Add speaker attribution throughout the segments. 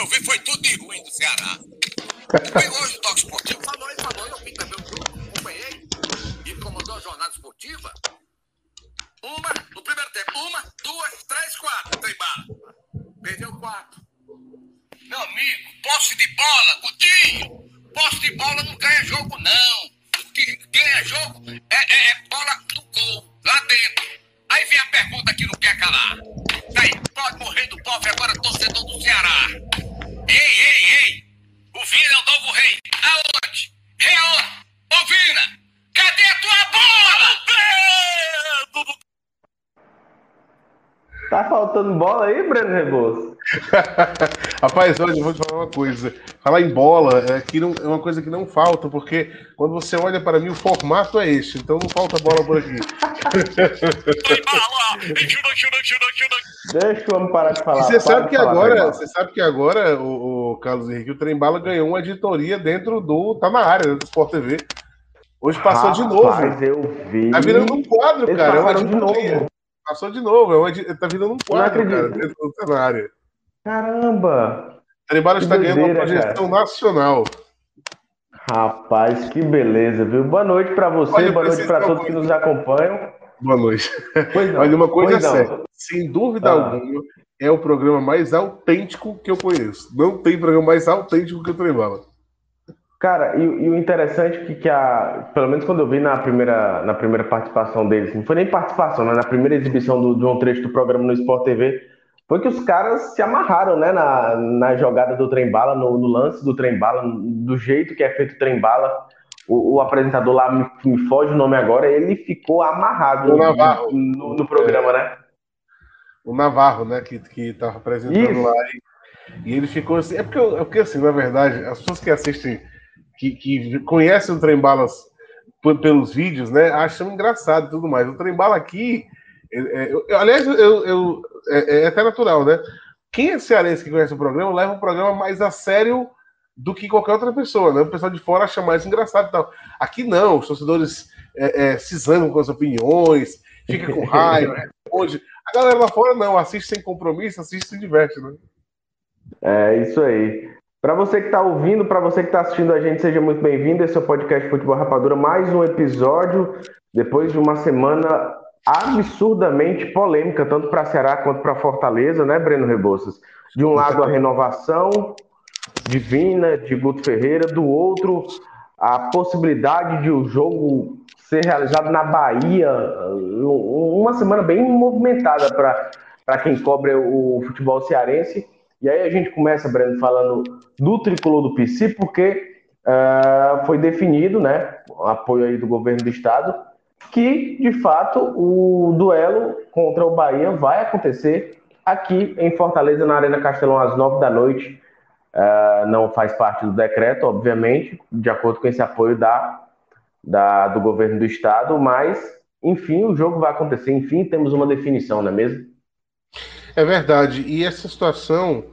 Speaker 1: Eu vi foi tudo de ruim do Ceará. Eu hoje o Toque Esportivo falou, ele falou, eu vi também o grupo, acompanhei. E comandou a jornada esportiva. Uma, no primeiro tempo, uma, duas, três, quatro, tem bala. Perdeu quatro. Meu amigo, posse de bola, Coutinho. Posse de bola não ganha jogo, não. O que ganha jogo é, é, é bola do gol, lá dentro. Aí vem a pergunta que não quer calar. Tá aí, pode morrer do pobre agora, torcedor do Ceará. Ei, ei, ei! O Vina é o novo rei. Aonde? Rei aonde? Ô Vina, cadê a tua bola?
Speaker 2: Tá faltando bola aí, Breno Rebouças?
Speaker 3: Rapaz, olha, eu vou te falar uma coisa. Falar em bola é, que não, é uma coisa que não falta, porque quando você olha para mim, o formato é este, então não falta bola por aqui.
Speaker 2: Deixa o homem parar de falar.
Speaker 3: você sabe que
Speaker 2: falar,
Speaker 3: agora, você sabe que agora, o, o Carlos Henrique, o Trembala ganhou uma editoria dentro do. tá na área do Sport TV. Hoje passou de novo.
Speaker 2: Rapaz, eu vi.
Speaker 3: Tá virando um quadro,
Speaker 2: Eles
Speaker 3: cara. É uma editoria. Passou de novo. É uma tá virando um quadro, cara, dentro do área.
Speaker 2: Caramba!
Speaker 3: O Trembala
Speaker 2: Que
Speaker 3: está ganhando uma projeção nacional.
Speaker 2: Rapaz, que beleza, viu? Boa noite pra você,
Speaker 3: Olha,
Speaker 2: boa noite
Speaker 3: de
Speaker 2: todos que nos acompanham.
Speaker 3: Boa noite.
Speaker 2: Pois não.
Speaker 3: Olha, uma coisa é certa. Sem dúvida
Speaker 2: Ah.
Speaker 3: alguma, é o programa mais autêntico que eu conheço. Não tem programa mais autêntico que o Trembala.
Speaker 2: Cara, e, e o interessante é que, que a, pelo menos quando eu vi na primeira, na primeira participação deles, não foi nem participação, né? Na primeira exibição do, de um trecho do programa no Sport TV, foi que os caras se amarraram, né? Na, na jogada do trem bala, no, no lance do trem bala, do jeito que é feito o trem bala. O, o apresentador lá me, me foge o nome agora, ele ficou amarrado
Speaker 3: O Navarro.
Speaker 2: no, no programa, né?
Speaker 3: O Navarro, né, que, que tava apresentando
Speaker 2: Isso.
Speaker 3: lá. E, e ele ficou assim. É porque, é porque, assim, na verdade, as pessoas que assistem, que, que conhecem o Trembalas pelos vídeos, né, acham engraçado e tudo mais. O Trembala aqui. é, é, aliás, eu, eu- é, é até natural, né? Quem é cearense que conhece o programa leva o programa mais a sério do que qualquer outra pessoa, né? O pessoal de fora acha mais engraçado e tal. Aqui não, os torcedores é, é, se zangam com as opiniões, fica com raiva, responde. A galera lá fora não, assiste sem compromisso, assiste e se diverte, né?
Speaker 2: É isso aí. Para você que está ouvindo, para você que está assistindo a gente, seja muito bem-vindo. Esse é o podcast Futebol Rapadura, mais um episódio depois de uma semana absurdamente polêmica, tanto para Ceará quanto para Fortaleza, né, Breno Rebouças? De um lado, a renovação divina de Guto Ferreira, do outro, a possibilidade de o jogo ser realizado na Bahia. Uma semana bem movimentada para quem cobre o futebol cearense. E aí a gente começa, Breno, falando do tricolor do PC, porque ah, foi definido, né, o apoio aí do governo do estado, que de fato o duelo contra o Bahia vai acontecer aqui em Fortaleza, na Arena Castelão, às nove da noite. Ah, não faz parte do decreto, obviamente, de acordo com esse apoio da, da- do governo do estado, mas enfim, o jogo vai acontecer, enfim, temos uma definição, não é mesmo?
Speaker 3: É verdade. E essa situação,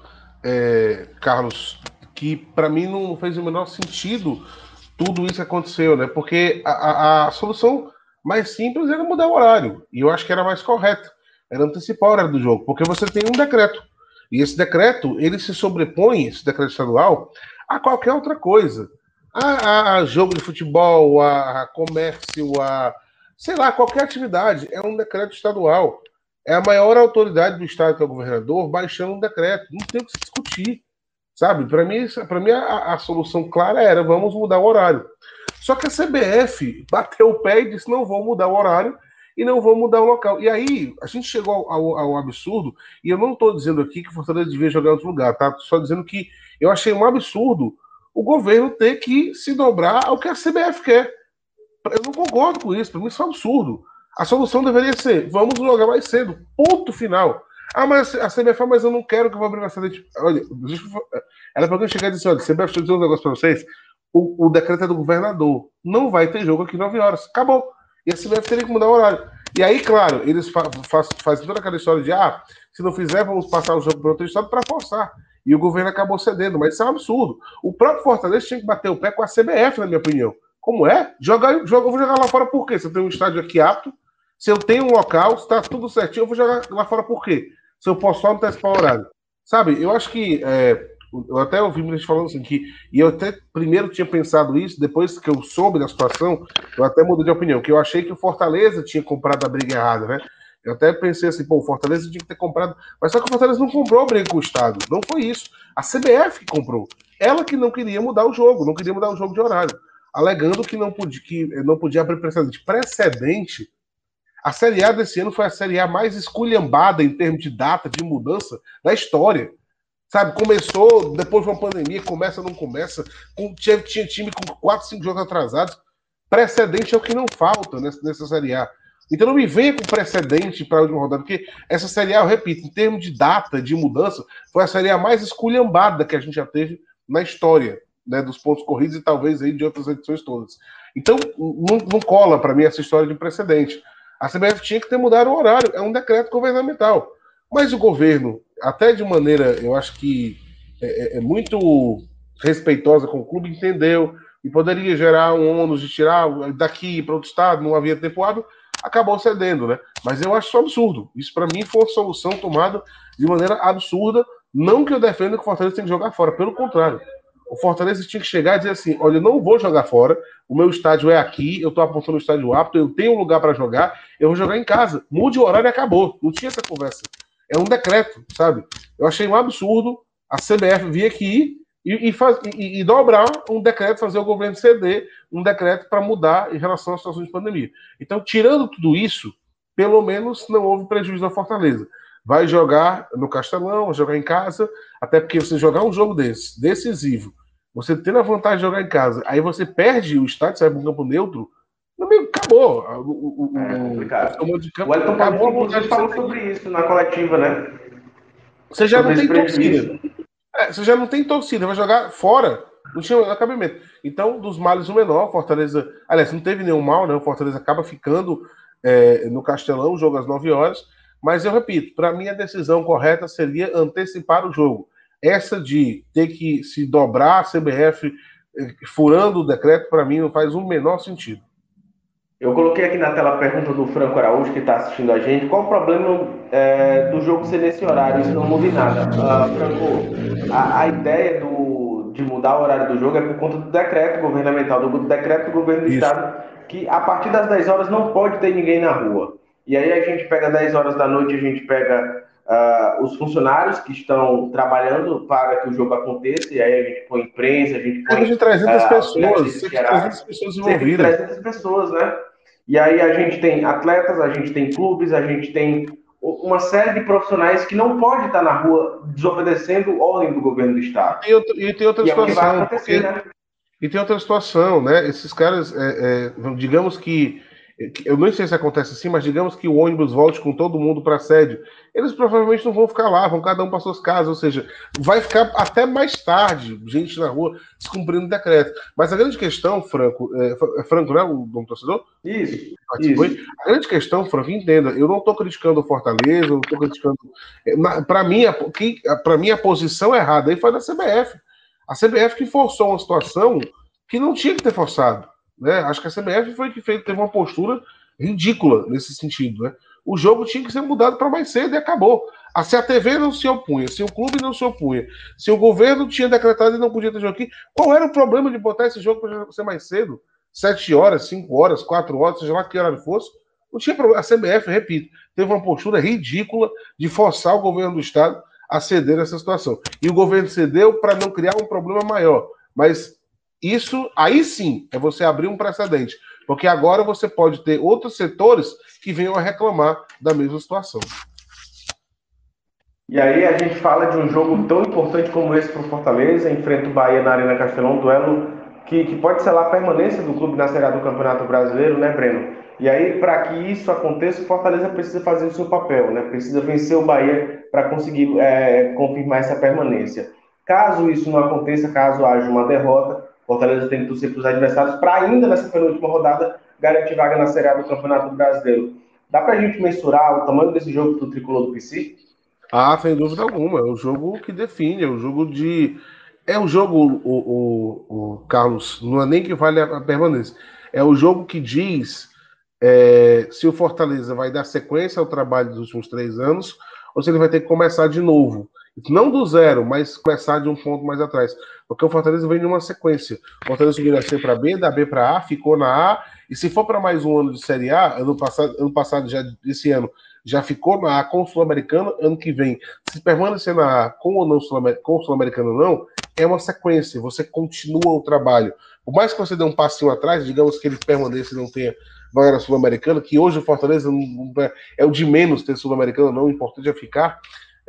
Speaker 3: é, Carlos, que para mim não fez o menor sentido tudo isso que aconteceu, né? Porque a, a- a solução mais simples era mudar o horário. E eu acho que era mais correto. Era antecipar o horário do jogo. Porque você tem um decreto. E esse decreto, ele se sobrepõe, esse decreto estadual, a qualquer outra coisa. A, a- jogo de futebol, a comércio, a sei lá, qualquer atividade. É um decreto estadual. É a maior autoridade do Estado, que é o governador, baixando um decreto. Não tem o que se discutir. Sabe? Para mim, mim a, a solução clara era vamos mudar o horário. Só que a CBF bateu o pé e disse: não vou mudar o horário e não vou mudar o local. E aí, a gente chegou ao, ao- absurdo, e eu não estou dizendo aqui que Fortaleza devia jogar em outro lugar, tá? Só dizendo que eu achei um absurdo o governo ter que se dobrar ao que a CBF quer. Eu não concordo com isso, para mim isso é um absurdo. A solução deveria ser: vamos jogar mais cedo. Ponto final. Ah, mas a CBF, mas eu não quero que vá abrir mais cedo. Tipo, Olha, eu era para alguém chegar e dizer: olha, CBF, deixa eu dizer um negócio para vocês. O, o decreto é do governador. Não vai ter jogo aqui 9 horas. Acabou. E a CBF teria que mudar o horário. E aí, claro, eles fa faz- fazem toda aquela história de: ah, se não fizer, vamos passar o jogo para outro estado para forçar. E o governo acabou cedendo, mas isso é um absurdo. O próprio Fortaleza tinha que bater o pé com a CBF, na minha opinião. Como é? Joga, eu vou jogar lá fora por quê? Eu tenho um estádio aqui apto, se eu tenho um local, está tudo certinho, eu vou jogar lá fora por quê? Se eu posso só antecipar o horário. Sabe, eu acho que é, Eu até ouvi muita gente falando assim que. E eu até primeiro tinha pensado isso, depois que eu soube da situação, eu até mudei de opinião, que eu achei que o Fortaleza tinha comprado a briga errada, né? Eu até pensei assim, pô, o Fortaleza tinha que ter comprado. Mas só que o Fortaleza não comprou a briga com o Estado. Não foi isso. A CBF que comprou. Ela que não queria mudar o jogo, não queria mudar o jogo de horário. Alegando que não podia, que não podia abrir precedente. Precedente. A Série A desse ano foi a Série A mais esculhambada em termos de data, de mudança da história. Sabe, começou depois de uma pandemia, começa não começa, com, tinha, tinha time com 4, 5 jogos atrasados. Precedente é o que não falta nessa, nessa Série A. Então não me venha com precedente para a última rodada, porque essa Série A, eu repito, em termos de data, de mudança, foi a Série A mais esculhambada que a gente já teve na história né, dos pontos corridos e talvez aí de outras edições todas. Então não, não cola para mim essa história de precedente. A CBF tinha que ter mudado o horário, é um decreto governamental. Mas o governo, até de maneira, eu acho que é, é, é muito respeitosa com o clube, entendeu e poderia gerar um ônus de tirar daqui para outro estado, não havia tempo hábil, acabou cedendo, né? Mas eu acho isso absurdo. Isso para mim foi uma solução tomada de maneira absurda. Não que eu defenda que o Fortaleza tem que jogar fora, pelo contrário. O Fortaleza tinha que chegar e dizer assim: olha, eu não vou jogar fora, o meu estádio é aqui, eu estou apontando o estádio apto, eu tenho um lugar para jogar, eu vou jogar em casa. Mude o horário e acabou. Não tinha essa conversa. É um decreto, sabe? Eu achei um absurdo a CBF vir aqui e, e, faz, e, e, dobrar um decreto, fazer o governo ceder um decreto para mudar em relação à situação de pandemia. Então, tirando tudo isso, pelo menos não houve prejuízo na Fortaleza. Vai jogar no Castelão, vai jogar em casa, até porque você jogar um jogo desse, decisivo, você tendo a vantagem de jogar em casa, aí você perde o estádio, sai para um campo neutro, acabou. O,
Speaker 2: o, é complicado. O, de campo, o Elton acabou, falou sobre isso na coletiva, né?
Speaker 3: Você já sobre não tem torcida. É, você já não tem torcida, vai jogar fora. Não tinha acabamento. Então, dos males o menor, Fortaleza. Aliás, não teve nenhum mal, né? O Fortaleza acaba ficando é, no Castelão, jogo às 9 horas. Mas eu repito, para mim a decisão correta seria antecipar o jogo. Essa de ter que se dobrar a CBF é, furando o decreto, para mim não faz o menor sentido.
Speaker 2: Eu coloquei aqui na tela a pergunta do Franco Araújo, que está assistindo a gente. Qual o problema é, do jogo ser nesse horário? Isso não muda em nada. Uh, Franco, a, a, ideia do, de mudar o horário do jogo é por conta do decreto governamental, do decreto do governo do Isso. Estado, que a partir das 10 horas não pode ter ninguém na rua. E aí a gente pega 10 horas da noite, a gente pega uh, os funcionários que estão trabalhando para que o jogo aconteça, e aí a gente põe imprensa, a gente põe...
Speaker 3: Cerca de 300 uh, pessoas, cerca de 300 pessoas envolvidas.
Speaker 2: 300 pessoas, né? E aí a gente tem atletas, a gente tem clubes, a gente tem uma série de profissionais que não pode estar na rua desobedecendo ordem do governo do estado.
Speaker 3: E, outro, e tem outra e situação. É porque, né? E tem outra situação, né? Esses caras, é, é, digamos que eu não sei se acontece assim, mas digamos que o ônibus volte com todo mundo para a sede, eles provavelmente não vão ficar lá, vão cada um para suas casas, ou seja, vai ficar até mais tarde gente na rua descumprindo o decreto. Mas a grande questão, Franco, é, é Franco, né, o nome torcedor?
Speaker 2: Isso, isso.
Speaker 3: A grande questão, Franco, entenda, eu não estou criticando o Fortaleza, não estou criticando. É, para mim, para mim, a posição errada aí foi da CBF. A CBF que forçou uma situação que não tinha que ter forçado. Né? Acho que a CBF foi que fez, teve uma postura ridícula nesse sentido. Né? O jogo tinha que ser mudado para mais cedo e acabou. Ah, se a TV não se opunha, se o clube não se opunha, se o governo tinha decretado e não podia ter jogo aqui, qual era o problema de botar esse jogo para ser mais cedo? Sete horas, cinco horas, quatro horas, seja lá que hora fosse. Não tinha problema. A CBF, repito, teve uma postura ridícula de forçar o governo do Estado a ceder nessa situação. E o governo cedeu para não criar um problema maior. Mas isso aí sim é você abrir um precedente, porque agora você pode ter outros setores que venham a reclamar da mesma situação.
Speaker 2: E aí a gente fala de um jogo tão importante como esse para o Fortaleza, enfrenta o Bahia na Arena Castelão, um duelo que, que pode lá a permanência do clube na Série do Campeonato Brasileiro, né, Breno? E aí, para que isso aconteça, o Fortaleza precisa fazer o seu papel, né? Precisa vencer o Bahia para conseguir é, confirmar essa permanência. Caso isso não aconteça, caso haja uma derrota, Fortaleza tem que torcer para os adversários para ainda nessa penúltima rodada garantir vaga na Série A do Campeonato Brasileiro. Dá para a gente mensurar o tamanho desse jogo do tricolor do PC?
Speaker 3: Ah, sem dúvida alguma. É o jogo que define, é o jogo de. É o jogo, o, o, o Carlos, não é nem que vale a permanência. É o jogo que diz é, se o Fortaleza vai dar sequência ao trabalho dos últimos três anos ou se ele vai ter que começar de novo. Não do zero, mas começar de um ponto mais atrás. Porque o Fortaleza vem numa sequência. O Fortaleza subiu da C para B, da B para A, ficou na A. E se for para mais um ano de Série A, ano passado, ano passado já esse ano, já ficou na A com o Sul-Americano, ano que vem, se permanecer na A com ou não com o Sul-Americano ou não, é uma sequência, você continua o trabalho. Por mais que você dê um passinho atrás, digamos que ele permaneça e não tenha vaga sul-americana, que hoje o Fortaleza é, é o de menos ter sul-americano, não, o importante é ficar.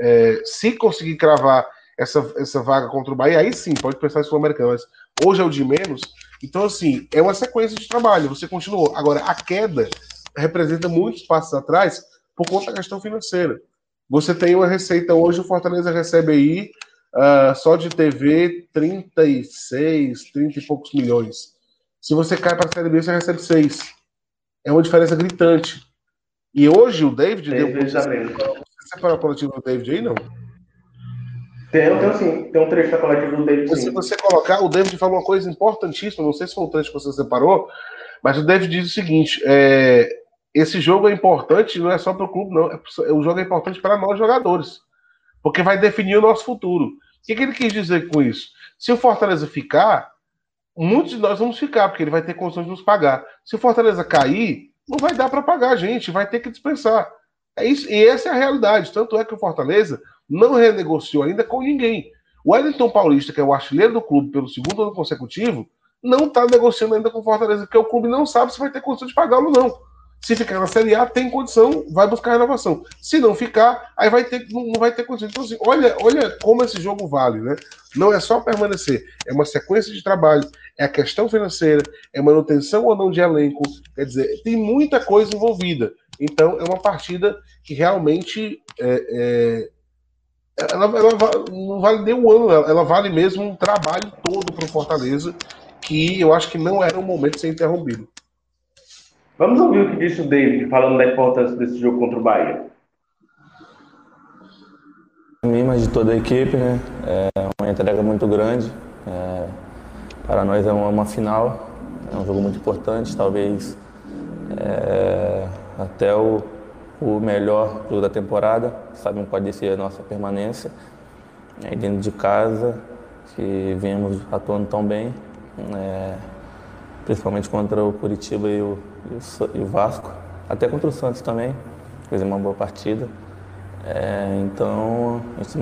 Speaker 3: É, se conseguir cravar essa, essa vaga contra o Bahia, aí sim, pode pensar em sul-americano, mas hoje é o de menos. Então, assim, é uma sequência de trabalho, você continuou. Agora, a queda representa muitos passos atrás por conta da questão financeira. Você tem uma receita hoje, o Fortaleza recebe aí uh, só de TV 36, 30 e poucos milhões. Se você cai para a Série B, você recebe 6. É uma diferença gritante. E hoje o David
Speaker 2: deu.
Speaker 3: Você separou a coletiva do David aí, não?
Speaker 2: Tem, tem sim. Tem um trecho da coletiva do David.
Speaker 3: Se você colocar, o David falou uma coisa importantíssima, não sei se foi o trecho que você separou, mas o David diz o seguinte: é, esse jogo é importante, não é só para o clube, não. É, o jogo é importante para nós jogadores. Porque vai definir o nosso futuro. O que, que ele quis dizer com isso? Se o Fortaleza ficar, muitos de nós vamos ficar, porque ele vai ter condições de nos pagar. Se o Fortaleza cair, não vai dar para pagar a gente, vai ter que dispensar. É isso, e essa é a realidade. Tanto é que o Fortaleza não renegociou ainda com ninguém. O Wellington Paulista, que é o artilheiro do clube pelo segundo ano consecutivo, não está negociando ainda com o Fortaleza, porque o clube não sabe se vai ter condição de pagá-lo ou não. Se ficar na Série A, tem condição, vai buscar renovação. Se não ficar, aí vai ter, não, vai ter condição. Então, assim, olha, olha como esse jogo vale, né? Não é só permanecer, é uma sequência de trabalho, é a questão financeira, é manutenção ou não de elenco. Quer dizer, tem muita coisa envolvida. Então, é uma partida que realmente é, é, ela, ela, não vale nem um ano, ela, ela vale mesmo um trabalho todo para o Fortaleza, que eu acho que não era um momento de ser interrompido.
Speaker 2: Vamos ouvir o que disse o David falando da importância desse jogo contra o Bahia.
Speaker 4: mim, mas de toda a equipe, né? É uma entrega muito grande. É, para nós é uma, uma, final, é um jogo muito importante, talvez é, até o, o melhor jogo da temporada. Sabemos pode ser a nossa permanência é, dentro de casa, que viemos atuando tão bem. É, principalmente contra o Curitiba e o, e o, Vasco, até contra o Santos também, fez uma boa partida. É, então, isso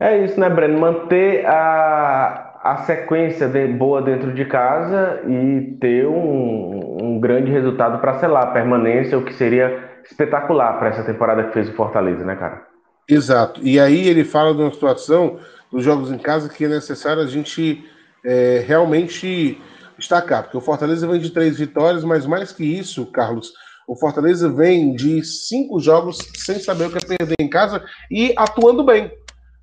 Speaker 2: é isso, né, Breno? Manter a, a sequência de, boa dentro de casa e ter um, um grande resultado para selar a permanência, o que seria espetacular para essa temporada que fez o Fortaleza, né, cara?
Speaker 3: Exato. E aí ele fala de uma situação dos jogos em casa que é necessário a gente é, realmente destacar, porque o Fortaleza vem de três vitórias, mas mais que isso, Carlos, o Fortaleza vem de cinco jogos sem saber o que é perder em casa e atuando bem.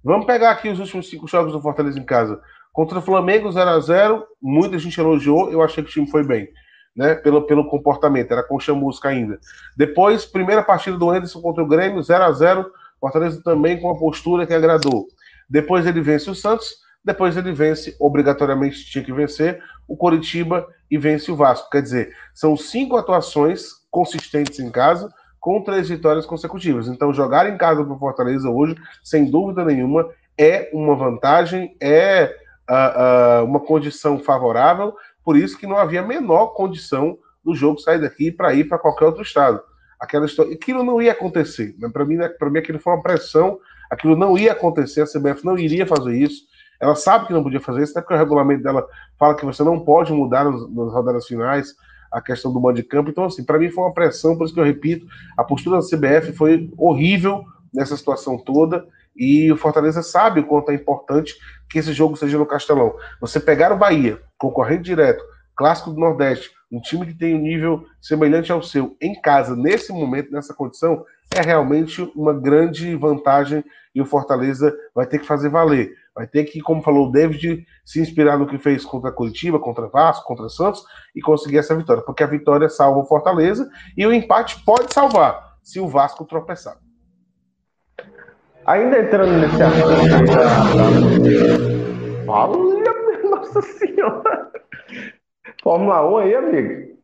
Speaker 3: Vamos pegar aqui os últimos cinco jogos do Fortaleza em casa. Contra o Flamengo, 0 a 0 muita gente elogiou, eu achei que o time foi bem. Né, pelo, pelo comportamento, era com chamusca ainda. Depois, primeira partida do Anderson contra o Grêmio, 0 a 0 Fortaleza também com a postura que agradou. Depois ele vence o Santos, depois ele vence, obrigatoriamente tinha que vencer, o Coritiba e vence o Vasco. Quer dizer, são cinco atuações consistentes em casa, com três vitórias consecutivas. Então, jogar em casa para Fortaleza hoje, sem dúvida nenhuma, é uma vantagem, é uh, uh, uma condição favorável, por isso que não havia a menor condição do jogo sair daqui para ir para qualquer outro estado. Aquela história, aquilo não ia acontecer. Né? Para mim, né, mim, aquilo foi uma pressão aquilo não ia acontecer, a CBF não iria fazer isso. Ela sabe que não podia fazer isso, até porque o regulamento dela fala que você não pode mudar nas, rodadas finais a questão do mando de campo. Então, assim, para mim foi uma pressão, por isso que eu repito, a postura da CBF foi horrível nessa situação toda. E o Fortaleza sabe o quanto é importante que esse jogo seja no Castelão. Você pegar o Bahia, concorrente direto, clássico do Nordeste, um time que tem um nível semelhante ao seu, em casa, nesse momento, nessa condição, é realmente uma grande vantagem e o Fortaleza vai ter que fazer valer. Vai ter que, como falou o David, se inspirar no que fez contra Curitiba, contra Vasco, contra Santos e conseguir essa vitória, porque a vitória salva o Fortaleza e o empate pode salvar se o Vasco tropeçar.
Speaker 2: Ainda entrando nesse assunto. Olha, nossa senhora! Fórmula 1 aí, amigo.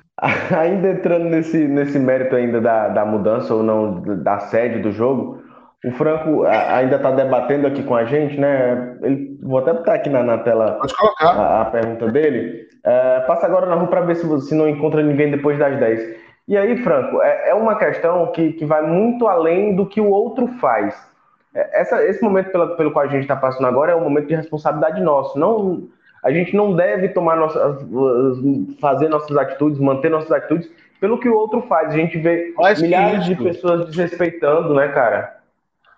Speaker 2: ainda entrando nesse, nesse mérito ainda da, da mudança ou não da sede do jogo, o Franco ainda está debatendo aqui com a gente, né? Ele, vou até botar aqui na, na tela a, a, pergunta dele. É, passa agora na rua para ver se, se não encontra ninguém depois das 10. E aí, Franco, é, é uma questão que, que vai muito além do que o outro faz. É, essa, esse momento pelo, pelo qual a gente está passando agora é um momento de responsabilidade nosso. Não, a gente não deve tomar nossas, fazer nossas atitudes, manter nossas atitudes pelo que o outro faz. A gente vê Mas milhares de pessoas desrespeitando, né, cara?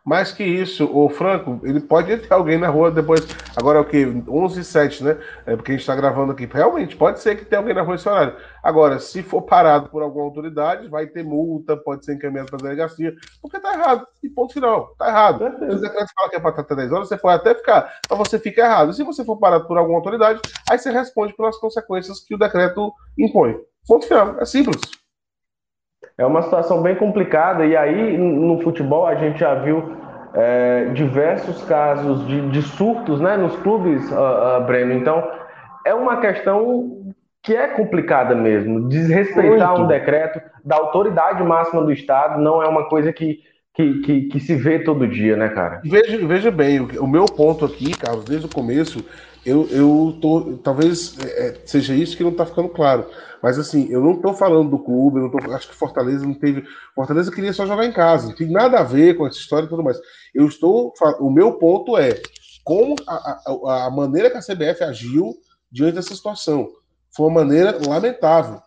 Speaker 3: Mais que isso, o Franco, ele pode ter alguém na rua depois. Agora é o que? 11 e 7, né? É porque a gente está gravando aqui. Realmente, pode ser que tenha alguém na rua esse horário. Agora, se for parado por alguma autoridade, vai ter multa, pode ser encaminhado para a delegacia, porque tá errado. E ponto final, tá errado. Se o decreto fala que é para estar até 10 horas, você pode até ficar, mas você fica errado. Se você for parado por alguma autoridade, aí você responde pelas consequências que o decreto impõe. Ponto final. É simples.
Speaker 2: É uma situação bem complicada, e aí no futebol a gente já viu é, diversos casos de, de, surtos né, nos clubes, uh, uh, Breno. Então, é uma questão que é complicada mesmo. Desrespeitar Muito. um decreto da autoridade máxima do Estado não é uma coisa que, que, que, que se vê todo dia, né, cara?
Speaker 3: Veja, veja bem, o, o meu ponto aqui, Carlos, desde o começo, eu, eu tô. Talvez é, seja isso que não está ficando claro. Mas assim, eu não estou falando do clube, eu tô, acho que Fortaleza não teve. Fortaleza queria só jogar em casa, não tem nada a ver com essa história e tudo mais. Eu estou. O meu ponto é como a, a, a maneira que a CBF agiu diante dessa situação. Foi uma maneira lamentável.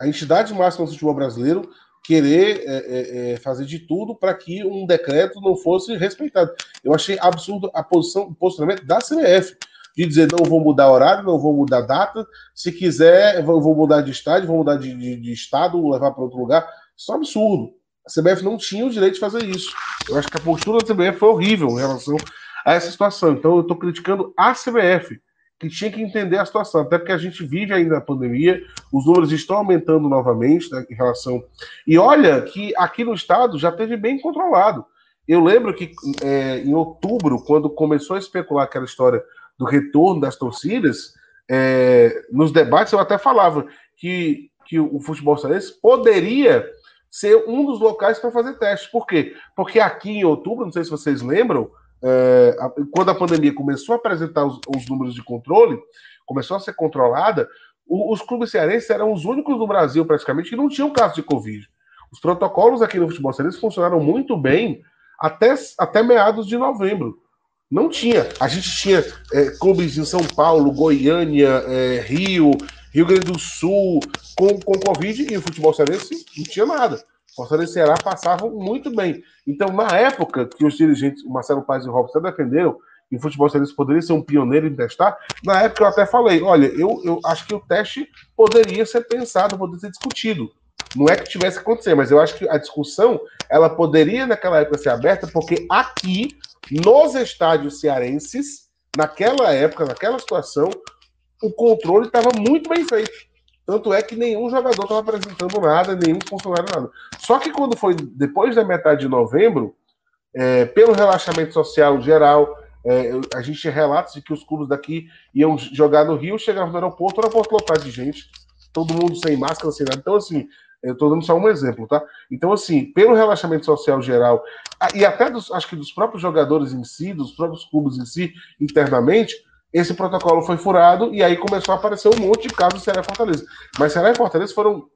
Speaker 3: A entidade máxima do futebol brasileiro querer é, é, é fazer de tudo para que um decreto não fosse respeitado. Eu achei absurdo a posição, o posicionamento da CBF de dizer não vou mudar horário, não vou mudar data, se quiser, vou mudar de estádio, vou mudar de, de, de estado, levar para outro lugar. Isso é um absurdo. A CBF não tinha o direito de fazer isso. Eu acho que a postura da CBF foi horrível em relação a essa situação. Então eu estou criticando a CBF, que tinha que entender a situação, até porque a gente vive ainda a pandemia, os números estão aumentando novamente né, em relação. E olha que aqui no estado já teve bem controlado. Eu lembro que é, em outubro, quando começou a especular aquela história do retorno das torcidas, é, nos debates eu até falava que, que o futebol cearense poderia ser um dos locais para fazer testes. Por quê? Porque aqui em outubro, não sei se vocês lembram, é, quando a pandemia começou a apresentar os, os, números de controle, começou a ser controlada, o, os clubes cearenses eram os únicos no Brasil, praticamente, que não tinham caso de Covid. Os protocolos aqui no futebol cearense funcionaram muito bem até, até meados de novembro. Não tinha. A gente tinha é, clubes em São Paulo, Goiânia, é, Rio, Rio Grande do Sul, com, com Covid e o futebol cearense não tinha nada. Fortaleza e Ceará passavam muito bem. Então, na época que os dirigentes, o Marcelo Paz e o Robson defenderam que o futebol cearense poderia ser um pioneiro em testar, na época eu até falei: olha, eu, eu acho que o teste poderia ser pensado, poderia ser discutido. Não é que tivesse que acontecer, mas eu acho que a discussão ela poderia naquela época ser aberta, porque aqui nos estádios cearenses, naquela época, naquela situação, o controle estava muito bem feito. Tanto é que nenhum jogador estava apresentando nada, nenhum funcionário nada. Só que quando foi depois da metade de novembro, é, pelo relaxamento social geral, é, a gente tinha relatos de que os clubes daqui iam jogar no Rio, chegavam no aeroporto, o aeroporto lotado de gente, todo mundo sem máscara, sem nada. Então, assim, eu estou dando só um exemplo, tá? Então, assim, pelo relaxamento social geral, e até dos, acho que dos próprios jogadores em si, dos próprios clubes em si, internamente, esse protocolo foi furado e aí começou a aparecer um monte de casos do Ceará e Fortaleza. Mas Ceará e Fortaleza foram,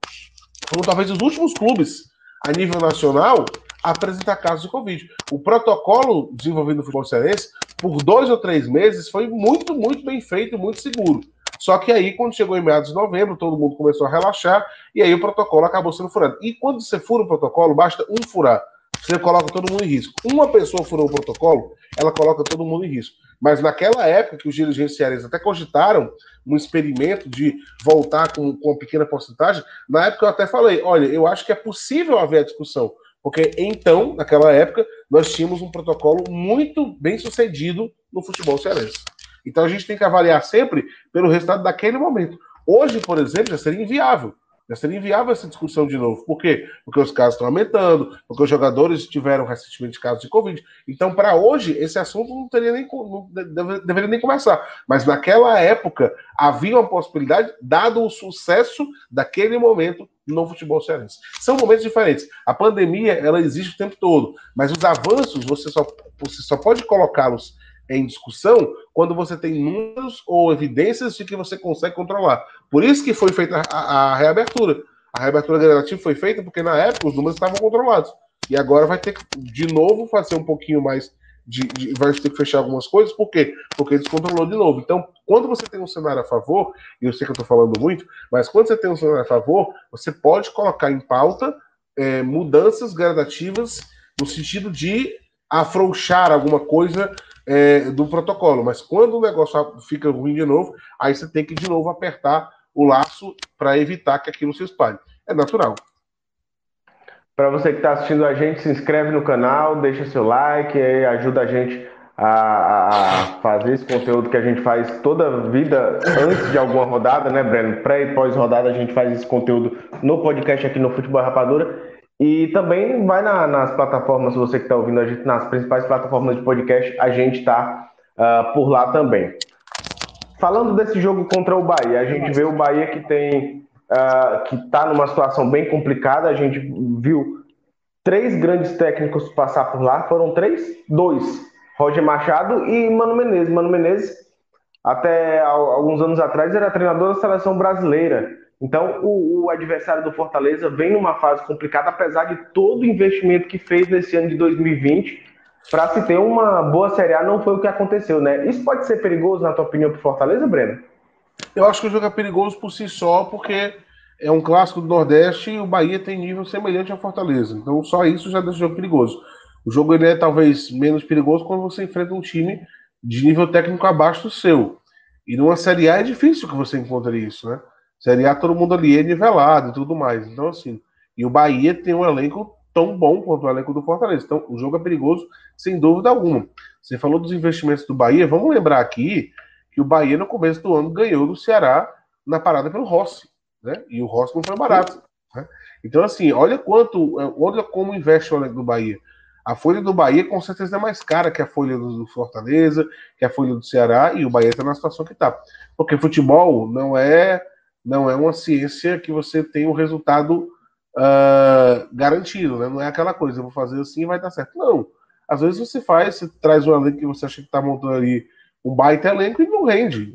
Speaker 3: foram talvez os últimos clubes a nível nacional a apresentar casos de Covid. O protocolo desenvolvido no futebol cearense, por dois ou três meses, foi muito, muito bem feito, muito seguro. Só que aí, quando chegou em meados de novembro, todo mundo começou a relaxar e aí o protocolo acabou sendo furado. E quando você fura o protocolo, basta um furar. Você coloca todo mundo em risco. Uma pessoa furou o protocolo, ela coloca todo mundo em risco. Mas naquela época que os dirigentes cearenses até cogitaram um experimento de voltar com, com uma pequena porcentagem, na época eu até falei: olha, eu acho que é possível haver a discussão. Porque então, naquela época, nós tínhamos um protocolo muito bem sucedido no futebol cearense. Então a gente tem que avaliar sempre pelo resultado daquele momento. Hoje, por exemplo, já seria inviável. Seria inviável essa discussão de novo. Por quê? Porque os casos estão aumentando, porque os jogadores tiveram recentemente casos de Covid. Então, para hoje, esse assunto não teria nem não deveria nem começar. Mas naquela época havia uma possibilidade, dado o sucesso daquele momento no futebol cearense. São momentos diferentes. A pandemia ela existe o tempo todo, mas os avanços você só, você só pode colocá-los em discussão quando você tem números ou evidências de que você consegue controlar. Por isso que foi feita a, a reabertura. A reabertura gradativa foi feita porque na época os números estavam controlados. E agora vai ter que, de novo, fazer um pouquinho mais de, de, vai ter que fechar algumas coisas, por quê? Porque descontrolou de novo. Então, quando você tem um cenário a favor, e eu sei que eu estou falando muito, mas quando você tem um cenário a favor, você pode colocar em pauta é, mudanças gradativas no sentido de afrouxar alguma coisa é, do protocolo. Mas quando o negócio fica ruim de novo, aí você tem que de novo apertar o laço para evitar que aquilo se espalhe. É natural.
Speaker 2: Para você que está assistindo a gente, se inscreve no canal, deixa seu like, ajuda a gente a, a, fazer esse conteúdo que a gente faz toda a vida antes de alguma rodada, né, Breno? Pré e pós-rodada a gente faz esse conteúdo no podcast aqui no Futebol Rapadura. E também vai na, nas plataformas, você que está ouvindo a gente, nas principais plataformas de podcast, a gente está uh, ah, por lá também. Falando desse jogo contra o Bahia, a gente vê o Bahia que tem uh, que está numa situação bem complicada. A gente viu três grandes técnicos passar por lá, foram três, dois, Roger Machado e Mano Menezes. Mano Menezes, até alguns anos atrás, era treinador da seleção brasileira. Então, o, o, adversário do Fortaleza vem numa fase complicada, apesar de todo o investimento que fez nesse ano de 2020 para se ter uma boa Série A, não foi o que aconteceu, né? Isso pode ser perigoso, na tua opinião, para o Fortaleza, Breno?
Speaker 3: Eu acho que o jogo é perigoso por si só, porque é um clássico do Nordeste e o Bahia tem nível semelhante ao Fortaleza. Então, só isso já deixa o jogo perigoso. O jogo ele é talvez menos perigoso quando você enfrenta um time de nível técnico abaixo do seu. E numa Série A é difícil que você encontre isso, né? Série A todo mundo ali é nivelado e tudo mais. Então, assim, e o Bahia tem um elenco tão bom quanto o elenco do Fortaleza. Então, o jogo é perigoso, sem dúvida alguma. Você falou dos investimentos do Bahia, vamos lembrar aqui que o Bahia, no começo do ano, ganhou do Ceará na parada pelo Rossi, né? E o Rossi não foi barato. Né? Então, assim, olha quanto, olha como investe o elenco do Bahia. A folha do Bahia com certeza é mais cara que a folha do Fortaleza, que a folha do Ceará, e o Bahia está na situação que está. Porque futebol não é não é uma ciência que você tem um resultado uh, garantido, né? Não é aquela coisa, vou fazer assim e vai dar certo. Não. Às vezes você faz, você traz um elenco que você acha que está montando ali um baita elenco e não rende.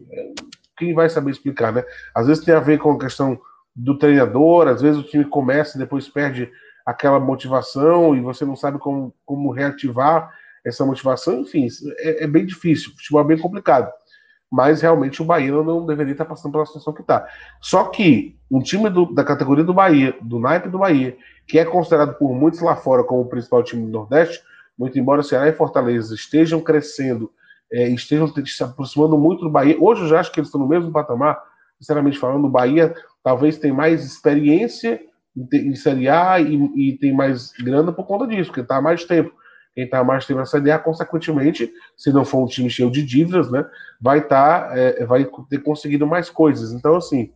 Speaker 3: Quem vai saber explicar, né? Às vezes tem a ver com a questão do treinador, às vezes o time começa e depois perde aquela motivação e você não sabe como, como reativar essa motivação, enfim, é, é bem difícil, o futebol é bem complicado mas realmente o Bahia não deveria estar passando pela situação que está. Só que um time do, da categoria do Bahia, do naipe do Bahia, que é considerado por muitos lá fora como o principal time do Nordeste, muito embora Ceará e Fortaleza estejam crescendo, é, estejam se aproximando muito do Bahia, hoje eu já acho que eles estão no mesmo patamar, sinceramente falando, o Bahia talvez tem mais experiência em, em Série A e, e tem mais grana por conta disso, porque está há mais tempo quem está mais tempo na Série A, consequentemente, se não for um time cheio de dívidas, né, vai estar, tá, é, vai ter conseguido mais coisas. Então, assim,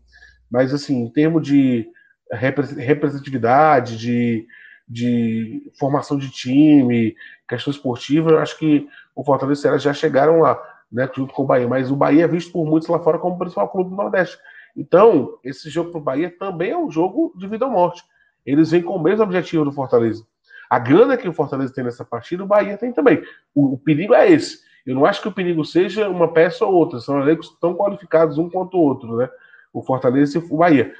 Speaker 3: mas assim, em termos de representatividade, de, de formação de time, questão esportiva, eu acho que o Fortaleza e o já chegaram lá, né, junto com o Bahia. Mas o Bahia é visto por muitos lá fora como o principal clube do Nordeste. Então, esse jogo para o Bahia também é um jogo de vida ou morte. Eles vêm com o mesmo objetivo do Fortaleza. A grana que o Fortaleza tem nessa partida, o Bahia tem também. O, o, perigo é esse. Eu não acho que o perigo seja uma peça ou outra, são elencos tão qualificados um quanto o outro, né? O Fortaleza e o Bahia.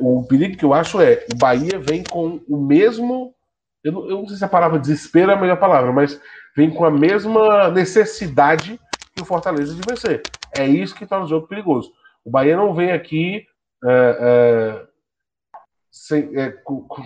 Speaker 3: o perigo que eu acho é o Bahia vem com o mesmo. Eu não, eu não sei se a palavra desespero é a melhor palavra, mas vem com a mesma necessidade que o Fortaleza de vencer. É isso que torna o jogo perigoso. O Bahia não vem aqui é, é, sem, é,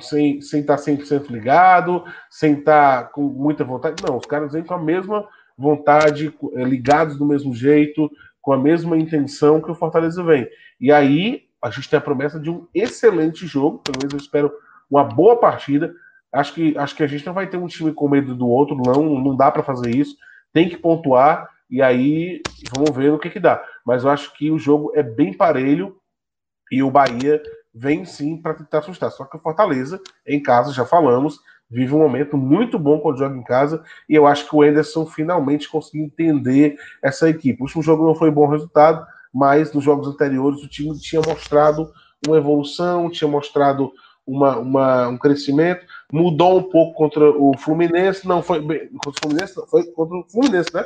Speaker 3: sem, sem estar 100% ligado, sem estar com muita vontade. Não, os caras vêm com a mesma vontade, é, ligados do mesmo jeito, com a mesma intenção que o Fortaleza vem. E aí a gente tem a promessa de um excelente jogo, pelo menos eu espero uma boa partida. Acho que, acho que a gente não vai ter um time com medo do outro, não, não dá para fazer isso. Tem que pontuar e aí vamos ver o que, que dá. Mas eu acho que o jogo é bem parelho e o Bahia vem sim para tentar assustar. Só que o Fortaleza, em casa, já falamos, vive um momento muito bom quando joga em casa, e eu acho que o Enderson finalmente conseguiu entender essa equipe. O último jogo não foi bom resultado, mas nos jogos anteriores o time tinha mostrado uma evolução, tinha mostrado uma, uma, um crescimento, mudou um pouco contra o Fluminense, não foi bem, contra o Fluminense, não, foi contra o Fluminense, né?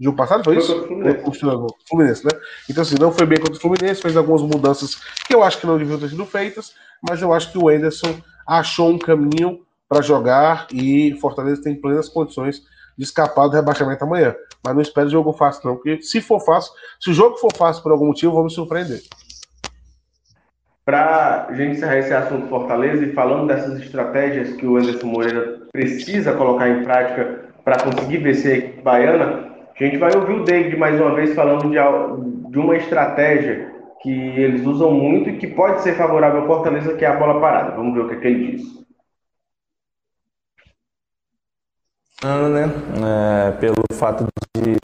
Speaker 3: Jogo passado foi isso? Fluminense. Fluminense, né? Então, assim, não foi bem contra o Fluminense, fez algumas mudanças que eu acho que não deviam ter sido feitas, mas eu acho que o Enderson achou um caminho para jogar e Fortaleza tem plenas condições de escapar do rebaixamento amanhã. Mas não espero jogo fácil, não, porque se for fácil, se o jogo for fácil por algum motivo, vamos surpreender.
Speaker 2: Para a gente encerrar esse assunto Fortaleza e falando dessas estratégias que o Anderson Moreira precisa colocar em prática para conseguir vencer a equipe baiana, a gente vai ouvir o David mais uma vez falando de, de uma estratégia que eles usam muito e que pode ser favorável ao Fortaleza, que é a bola parada. Vamos ver o que, é que ele diz.
Speaker 4: Né? É, pelo fato de,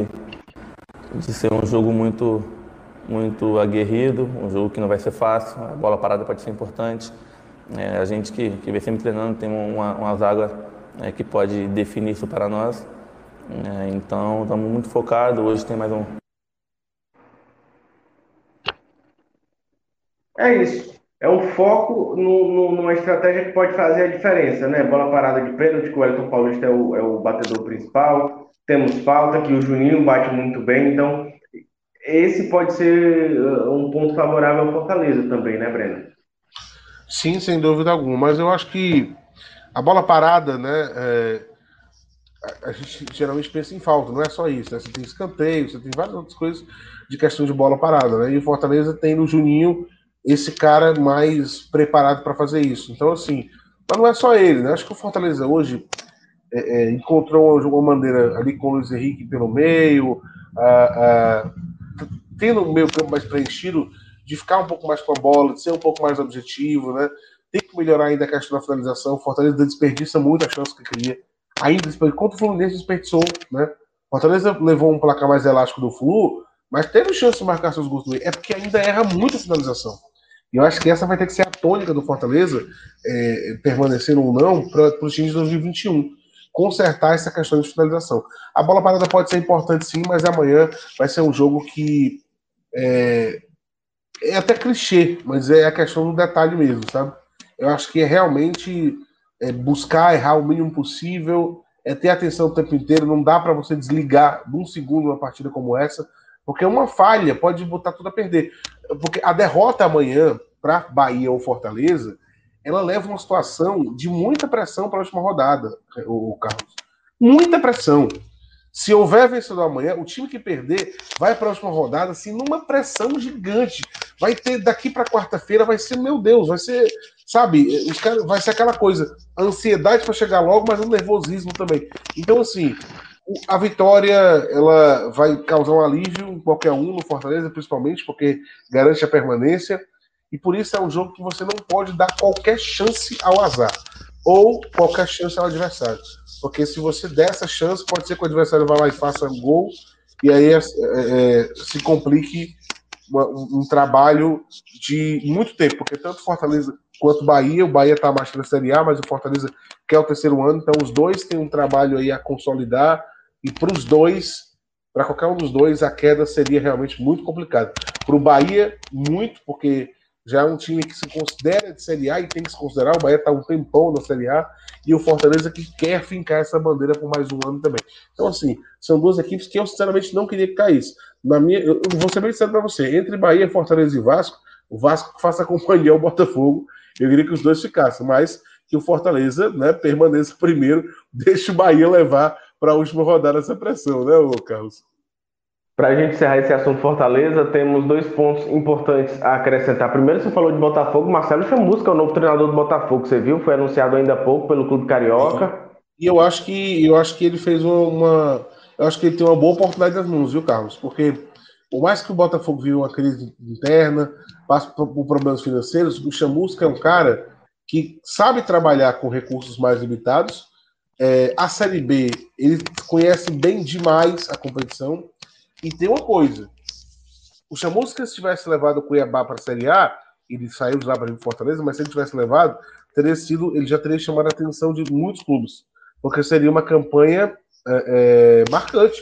Speaker 4: de ser um jogo muito, muito aguerrido, um jogo que não vai ser fácil, a bola parada pode ser importante. É, a gente que, que vem sempre treinando tem uma, uma zaga é, que pode definir isso para nós. É, então, estamos muito focados. Hoje tem mais um.
Speaker 2: É isso. É um foco no, no, numa estratégia que pode fazer a diferença, né? Bola parada de pênalti, que o Elton Paulista é o, é o batedor principal. Temos falta, que o Juninho bate muito bem. Então, esse pode ser uh, um ponto favorável ao Fortaleza também, né, Breno?
Speaker 3: Sim, sem dúvida alguma. Mas eu acho que a bola parada, né? É a gente geralmente pensa em falta, não é só isso, né? Você tem escanteio, você tem várias outras coisas de questão de bola parada, né? E o Fortaleza tem no Juninho esse cara mais preparado para fazer isso. Então, assim, mas não é só ele, né? Acho que o Fortaleza hoje é, é, encontrou uma, maneira ali com o Luiz Henrique pelo meio, tendo o meio campo mais preenchido, de ficar um pouco mais com a bola, de ser um pouco mais objetivo, né? Tem que melhorar ainda a questão da finalização. O Fortaleza desperdiça muito a chance que cria ainda contra o Fluminense desperdiçou, né? Fortaleza levou um placar mais elástico do Flu, mas teve chance de marcar seus gols também. É porque ainda erra muito a finalização. E eu acho que essa vai ter que ser a tônica do Fortaleza, é, permanecendo ou não, para os times de 2021. Consertar essa questão de finalização. A bola parada pode ser importante sim, mas amanhã vai ser um jogo que é, é até clichê, mas é a questão do detalhe mesmo, sabe? Eu acho que é realmente é buscar errar o mínimo possível, é ter atenção o tempo inteiro. Não dá para você desligar de um segundo uma partida como essa, porque uma falha pode botar tudo a perder. Porque a derrota amanhã para Bahia ou Fortaleza, ela leva uma situação de muita pressão para a última rodada, o Carlos. Muita pressão. Se houver vencedor amanhã, o time que perder vai para a última rodada assim numa pressão gigante. Vai ter daqui para quarta-feira, vai ser, meu Deus, vai ser, sabe, os cara, vai ser aquela coisa, ansiedade para chegar logo, mas um nervosismo também. Então, assim, a vitória ela vai causar um alívio em qualquer um no Fortaleza, principalmente porque garante a permanência. E por isso é um jogo que você não pode dar qualquer chance ao azar ou qualquer chance ao adversário. Porque se você der essa chance, pode ser que o adversário vá lá e faça um gol e aí é, é, se complique uma, um trabalho de muito tempo, porque tanto Fortaleza quanto Bahia, o Bahia está mais na Série A, mas o Fortaleza quer o terceiro ano, então os dois têm um trabalho aí a consolidar e para os dois, para qualquer um dos dois, a queda seria realmente muito complicada. Para o Bahia, muito, porque já é um time que se considera de Série A e tem que se considerar. O Bahia está um tempão na Série A e o Fortaleza que quer fincar essa bandeira por mais um ano também. Então, assim, são duas equipes que eu sinceramente não queria que caísse. Na minha, eu vou ser bem sincero para você: entre Bahia, Fortaleza e Vasco, o Vasco faça companhia ao Botafogo. Eu queria que os dois ficassem, mas que o Fortaleza né, permaneça primeiro, deixe o Bahia levar para a última rodada essa pressão, né, Carlos?
Speaker 2: Para a gente encerrar esse assunto Fortaleza, temos dois pontos importantes a acrescentar. Primeiro, você falou de Botafogo. Marcelo Chamusca é o novo treinador do Botafogo. Você viu? Foi anunciado ainda há pouco pelo Clube Carioca.
Speaker 3: E eu acho que eu acho que ele fez uma. Eu acho que ele tem uma boa oportunidade nas mãos, viu, Carlos? Porque por mais que o Botafogo vive uma crise interna, passe por, por problemas financeiros, o Chamusca é um cara que sabe trabalhar com recursos mais limitados. É, a Série B, ele conhece bem demais a competição e tem uma coisa: o Chamusca, se tivesse levado o Cuiabá para a Série A, ele saiu de lá para vir Fortaleza, mas se ele tivesse levado, teria sido, ele já teria chamado a atenção de muitos clubes, porque seria uma campanha é, é, marcante.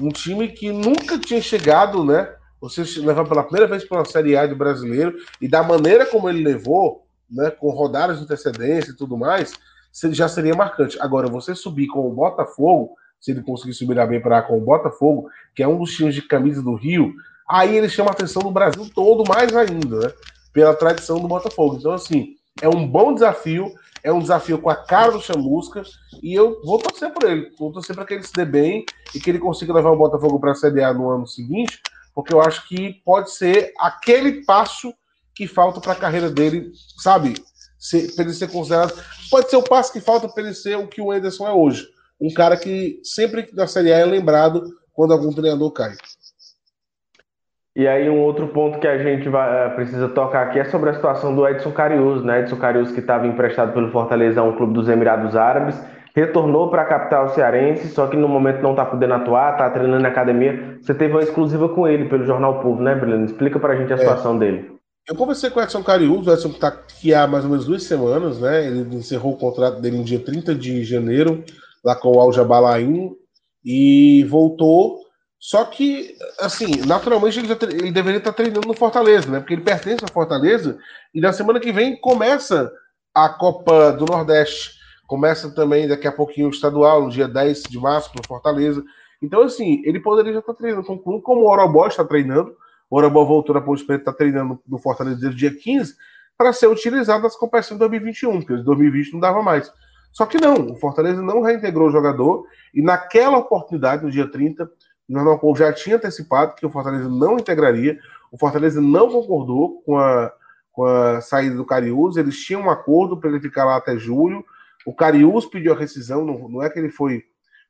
Speaker 3: Um time que nunca tinha chegado, né? Você levar pela primeira vez para uma Série A de brasileiro e da maneira como ele levou, né, com rodadas de antecedência e tudo mais, já seria marcante. Agora, você subir com o Botafogo, se ele conseguir subir bem para com o Botafogo, que é um dos times de camisa do Rio, aí ele chama a atenção do Brasil todo mais ainda, né? Pela tradição do Botafogo. Então, assim, é um bom desafio, é um desafio com a cara do Chamusca, e eu vou torcer por ele. Vou torcer para que ele se dê bem e que ele consiga levar o Botafogo para a Série A no ano seguinte, porque eu acho que pode ser aquele passo que falta para a carreira dele, sabe? Para ele ser considerado. Pode ser o passo que falta para ele ser o que o Anderson é hoje. Um cara que sempre na Série A é lembrado quando algum treinador cai.
Speaker 2: E aí um outro ponto que a gente vai, eh, precisa tocar aqui é sobre a situação do Edson Carius, né? Edson Carius que estava emprestado pelo Fortaleza a um clube dos Emirados Árabes, retornou para a capital cearense, só que no momento não está podendo atuar, está treinando na academia. Você teve uma exclusiva com ele pelo Jornal Povo, né, Breno? Explica para a gente a é. situação dele.
Speaker 3: Eu conversei com o Edson Carius, o Edson está aqui há mais ou menos duas semanas, né? Ele encerrou o contrato dele no dia 30 de janeiro, lá com o Al Jabalain, e voltou só que, assim, naturalmente ele, já, ele deveria estar treinando no Fortaleza, né? Porque ele pertence ao Fortaleza e na semana que vem começa a Copa do Nordeste. Começa também daqui a pouquinho o estadual, no dia 10 de março, no Fortaleza. Então, assim, ele poderia já estar treinando com o clube, como o Orobó está treinando. O Orobó voltou na Ponte Preta, está treinando no Fortaleza desde o dia 15, para ser utilizado nas competições de 2021, porque em 2020 não dava mais. Só que não, o Fortaleza não reintegrou o jogador, e naquela oportunidade, no dia 30, o Jornal Povo já tinha antecipado que o Fortaleza não integraria, o Fortaleza não concordou com a, com a saída do Cariús, eles tinham um acordo para ele ficar lá até julho, o Cariús pediu a rescisão, não, não é que ele foi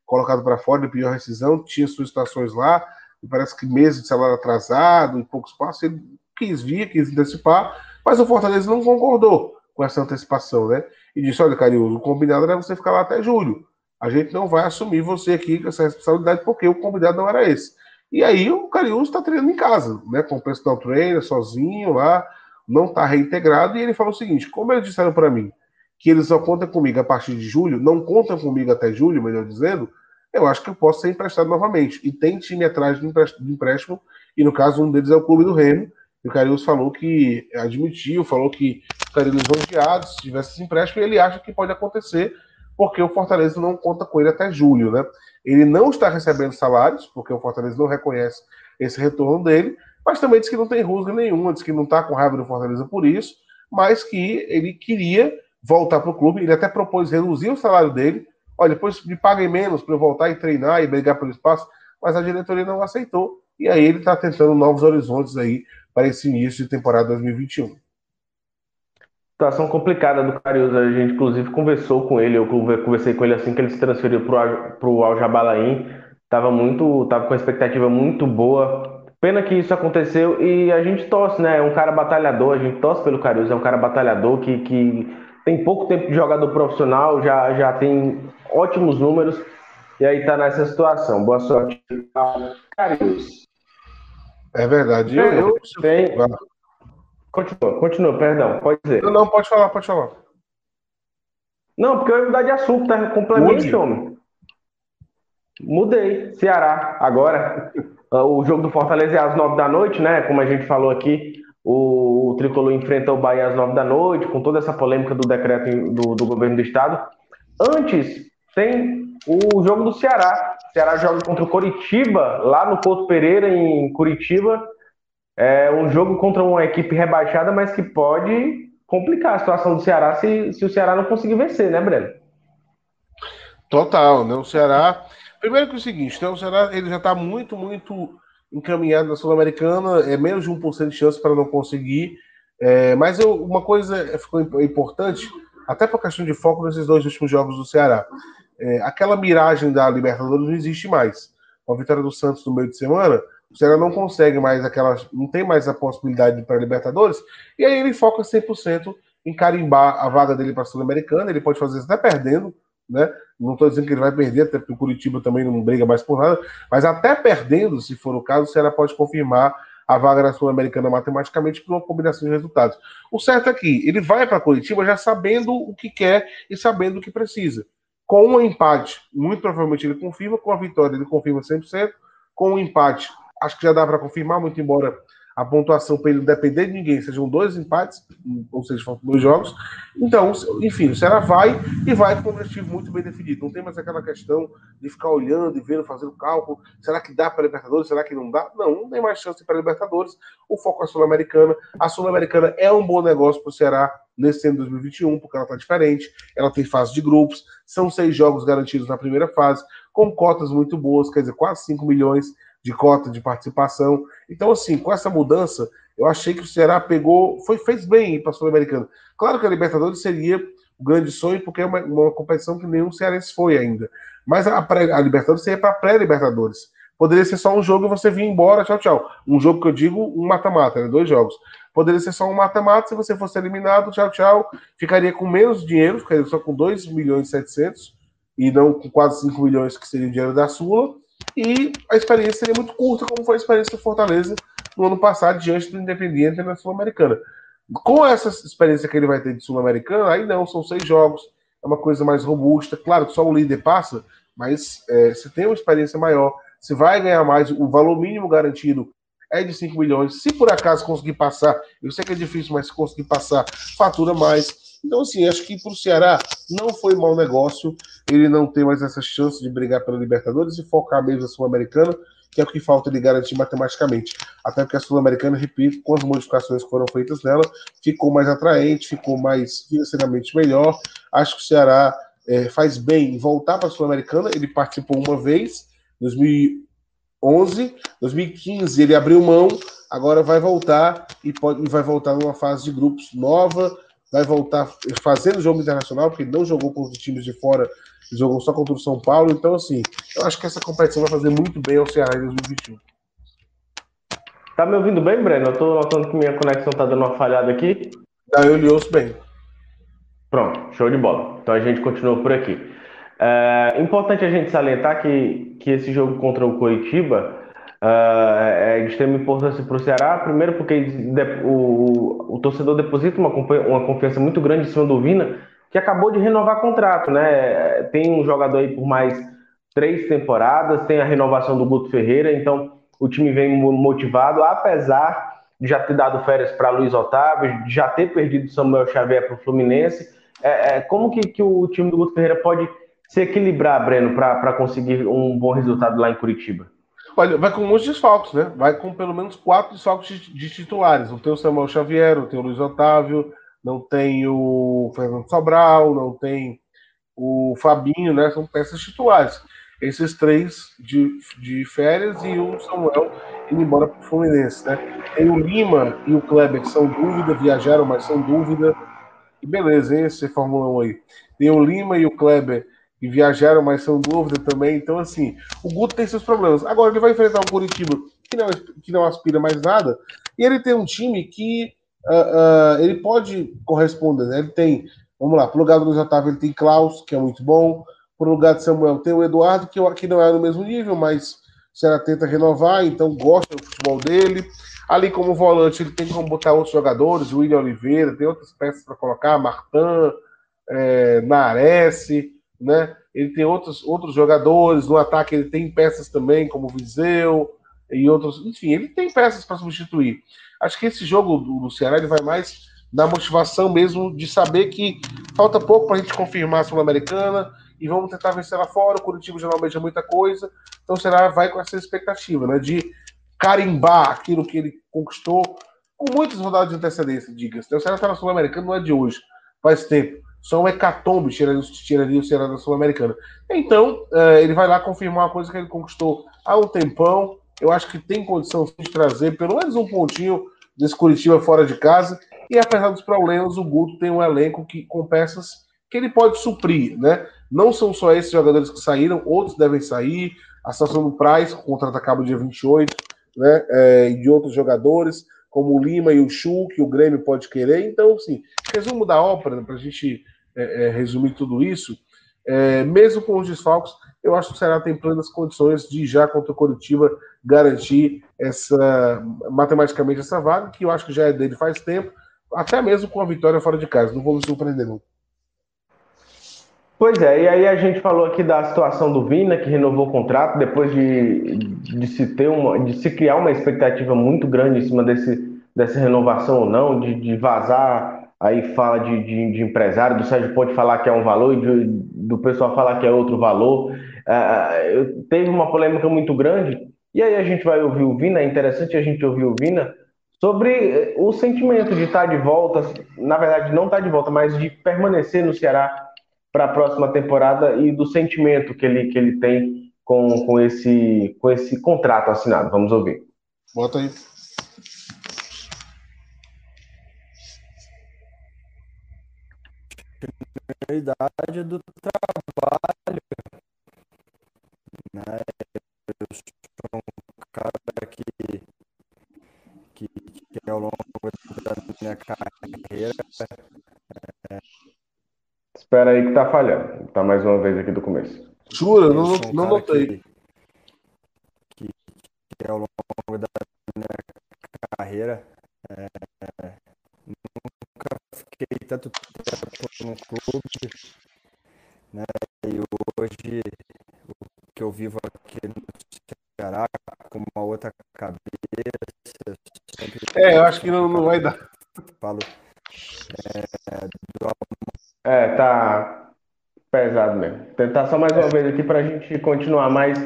Speaker 3: colocado para fora, ele pediu a rescisão, tinha solicitações lá, e parece que meses de salário atrasado, em poucos passos, ele quis vir, quis antecipar, mas o Fortaleza não concordou com essa antecipação, né? E disse: olha, Cariús, o combinado era você ficar lá até julho a gente não vai assumir você aqui com essa responsabilidade, porque o convidado não era esse. E aí o Cariús está treinando em casa, né? Com o personal trainer, sozinho lá, não está reintegrado. E ele falou o seguinte: como eles disseram para mim que eles só contam comigo a partir de julho, não contam comigo até julho, melhor dizendo, eu acho que eu posso ser emprestado novamente. E tem time atrás de empréstimo, e no caso um deles é o Clube do Remo. E o Cariús falou que admitiu, falou que ficariam lisonjeados se tivesse esse empréstimo, e ele acha que pode acontecer porque o Fortaleza não conta com ele até julho, né? Ele não está recebendo salários, porque o Fortaleza não reconhece esse retorno dele, mas também diz que não tem rusga nenhuma, diz que não está com raiva do Fortaleza por isso, mas que ele queria voltar para o clube, ele até propôs reduzir o salário dele, olha, depois me paguem menos para eu voltar e treinar e brigar pelo espaço, mas a diretoria não aceitou, e aí ele está tentando novos horizontes aí para esse início de temporada 2021
Speaker 2: situação complicada do Carius. A gente, inclusive, conversou com ele. Eu conversei com ele assim que ele se transferiu para o Al Jabalain. Tava muito, tava com expectativa muito boa. Pena que isso aconteceu e a gente torce, né? É um cara batalhador. A gente torce pelo Carius. É um cara batalhador que, que tem pouco tempo de jogador profissional, já, já tem ótimos números e aí tá nessa situação. Boa sorte,
Speaker 3: Carius. É verdade. Eu, eu,
Speaker 2: eu, Continua, continua, perdão, pode dizer.
Speaker 3: Não, não, pode falar, pode falar.
Speaker 2: Não, porque eu ia mudar de assunto, tá? Complemente, homem. Mudei. Ceará, agora. O jogo do Fortaleza é às nove da noite, né? Como a gente falou aqui, o, o Tricolor enfrenta o Bahia às nove da noite, com toda essa polêmica do decreto do, do governo do estado. Antes, tem o jogo do Ceará. O Ceará joga contra o Coritiba, lá no Porto Pereira, em Curitiba é um jogo contra uma equipe rebaixada, mas que pode complicar a situação do Ceará se, se o Ceará não conseguir vencer, né, Breno?
Speaker 3: Total, né? O Ceará. Primeiro que é o seguinte, né? o Ceará ele já está muito, muito encaminhado na Sul-Americana, é menos de 1% de chance para não conseguir. É, mas eu, uma coisa ficou importante, até por questão de foco nesses dois últimos jogos do Ceará. É, aquela miragem da Libertadores não existe mais. Com a vitória do Santos no meio de semana, o Ceará não consegue mais aquelas. não tem mais a possibilidade para Libertadores, e aí ele foca 100% em carimbar a vaga dele para a Sul-Americana. Ele pode fazer isso até perdendo, né? Não estou dizendo que ele vai perder, até porque o Curitiba também não briga mais por nada, mas até perdendo, se for o caso, o Ceará pode confirmar a vaga na Sul-Americana matematicamente por uma combinação de resultados. O certo é que ele vai para Curitiba já sabendo o que quer e sabendo o que precisa. Com um empate, muito provavelmente ele confirma, com a vitória ele confirma 100%, com um empate, acho que já dá para confirmar, muito embora a pontuação para ele não depender de ninguém, sejam dois empates, ou seja, faltam dois jogos. Então, enfim, o Ceará vai e vai com um objetivo muito bem definido. Não tem mais aquela questão de ficar olhando e vendo, fazendo cálculo. Será que dá para Libertadores? Será que não dá? Não, não tem mais chance para Libertadores. O foco é a Sul-Americana. A Sul-Americana é um bom negócio para o Ceará nesse ano de 2021, porque ela está diferente. Ela tem fase de grupos, são seis jogos garantidos na primeira fase, com cotas muito boas, quer dizer, quase 5 milhões de cota de participação. Então, assim, com essa mudança, eu achei que o Ceará pegou, foi, fez bem para a Sul-Americana. Claro que a Libertadores seria o grande sonho, porque é uma, uma competição que nenhum cearense foi ainda. Mas a, a Libertadores seria para pré-Libertadores. Poderia ser só um jogo e você vir embora, tchau, tchau. Um jogo que eu digo, um mata-mata, né? dois jogos. Poderia ser só um mata-mata, se você fosse eliminado, tchau, tchau. Ficaria com menos dinheiro, ficaria só com 2 milhões e 700, e não com quase 5 milhões que seria o dinheiro da Sula e a experiência seria muito curta, como foi a experiência do Fortaleza no ano passado, diante do Independiente na Sul-Americana. Com essa experiência que ele vai ter de Sul-Americana, aí não, são seis jogos, é uma coisa mais robusta. Claro que só o líder passa, mas é, se tem uma experiência maior, se vai ganhar mais, o valor mínimo garantido é de 5 milhões. Se por acaso conseguir passar, eu sei que é difícil, mas se conseguir passar, fatura mais. Então, assim, acho que para o Ceará não foi mau negócio ele não ter mais essa chance de brigar pela Libertadores e focar mesmo na Sul-Americana, que é o que falta ele garantir matematicamente. Até porque a Sul-Americana, repito, com as modificações que foram feitas nela, ficou mais atraente, ficou mais financeiramente melhor. Acho que o Ceará é, faz bem em voltar para a Sul-Americana. Ele participou uma vez, 2011, 2015 ele abriu mão, agora vai voltar e, pode, e vai voltar numa fase de grupos nova, vai voltar fazendo jogo internacional, porque não jogou com os times de fora, jogou só contra o São Paulo. Então, assim, eu acho que essa competição vai fazer muito bem ao Ceará em 2021.
Speaker 2: Tá me ouvindo bem, Breno? Eu tô notando que minha conexão tá dando uma falhada aqui.
Speaker 3: Não, eu lhe ouço bem.
Speaker 2: Pronto, show de bola. Então a gente continua por aqui. É importante a gente salientar que, que esse jogo contra o Curitiba Uh, é de extrema importância para o Ceará, primeiro porque o, o, torcedor deposita uma, uma confiança muito grande em cima do Vina, que acabou de renovar contrato, né? Tem um jogador aí por mais três temporadas, tem a renovação do Guto Ferreira, então o time vem motivado, apesar de já ter dado férias para Luiz Otávio, de já ter perdido Samuel Xavier para o Fluminense. É, é, como que, que o time do Guto Ferreira pode se equilibrar, Breno, para conseguir um bom resultado lá em Curitiba?
Speaker 3: Olha, vai com muitos desfalques, né? Vai com pelo menos quatro desfalques de, de titulares. Não tem o Samuel Xavier, não tem o Luiz Otávio, não tem o Fernando Sobral, não tem o Fabinho, né? São peças titulares. Esses três de, de férias e o Samuel indo embora para o Fluminense, né? Tem o Lima e o Kleber, que são dúvida, viajaram, mas são dúvida. E beleza, hein, esse Fórmula 1 aí. Tem o Lima e o Kleber que viajaram, mas são dúvida também. Então, assim, o Guto tem seus problemas. Agora ele vai enfrentar um Curitiba que não, que não aspira mais nada, e ele tem um time que uh, uh, ele pode corresponder. Né? Ele tem, vamos lá, pro lugar do Luiz Otávio ele tem Klaus, que é muito bom. Pro lugar de Samuel tem o Eduardo, que, que não é no mesmo nível, mas será tenta renovar, então gosta do futebol dele. Ali como volante, ele tem como botar outros jogadores, o William Oliveira, tem outras peças para colocar, Martin, é, Nares, né? Ele tem outros, outros jogadores, no ataque ele tem peças também, como o Viseu e outros. Enfim, ele tem peças para substituir. Acho que esse jogo do, Ceará ele vai mais na motivação mesmo de saber que falta pouco para a gente confirmar a Sul-Americana e vamos tentar vencer lá fora. O Curitiba já não muita coisa, então o Ceará vai com essa expectativa, né? De carimbar aquilo que ele conquistou com muitas rodadas de antecedência, diga-se. O Ceará está na Sul-Americana, não é de hoje, faz tempo. Só um hecatombe tiraria, tiraria o Ceará da Sul-Americana. Então, uh, ele vai lá confirmar uma coisa que ele conquistou há um tempão. Eu acho que tem condição de trazer pelo menos um pontinho desse Curitiba fora de casa. E apesar dos problemas, o Guto tem um elenco que, com peças que ele pode suprir, né? Não são só esses jogadores que saíram, outros devem sair. A situação do Price, o contrato acaba dia 28, né? É, e de outros jogadores, como o Lima e o Chu, que o Grêmio pode querer. Então, assim, resumo da ópera, né, para a gente é, é, resumir tudo isso, é, mesmo com os desfalques, eu acho que o Ceará tem plenas condições de já contra o Curitiba garantir essa matematicamente essa vaga, que eu acho que já é dele faz tempo, até mesmo com a vitória fora de casa. Não vou me surpreender, não.
Speaker 2: Pois é, e aí a gente falou aqui da situação do Vina, que renovou o contrato depois de, de se ter uma, de se criar uma expectativa muito grande em cima desse, dessa renovação ou não, de, de vazar aí fala de, de, de, empresário, do Sérgio pode falar que é um valor de, do pessoal falar que é outro valor. Uh, teve uma polêmica muito grande, e aí a gente vai ouvir o Vina, é interessante a gente ouvir o Vina sobre eh, o sentimento de estar de volta, na verdade não estar de volta, mas de permanecer no Ceará para a próxima temporada e do sentimento que ele, que ele tem com, com, esse, com esse contrato assinado. Vamos ouvir.
Speaker 3: Bota aí.
Speaker 5: Continuidade do trabalho. Né? Eu sou um cara que, que, que ao longo da minha carreira
Speaker 2: é, Espera aí que tá falhando. Tá mais uma vez aqui do começo.
Speaker 3: Jura? Não, não notei.
Speaker 5: Que, eu
Speaker 3: acho que não, não vai dar.
Speaker 5: Falo é,
Speaker 2: é, tá pesado mesmo. Tentar só mais uma vez aqui para a gente continuar, mas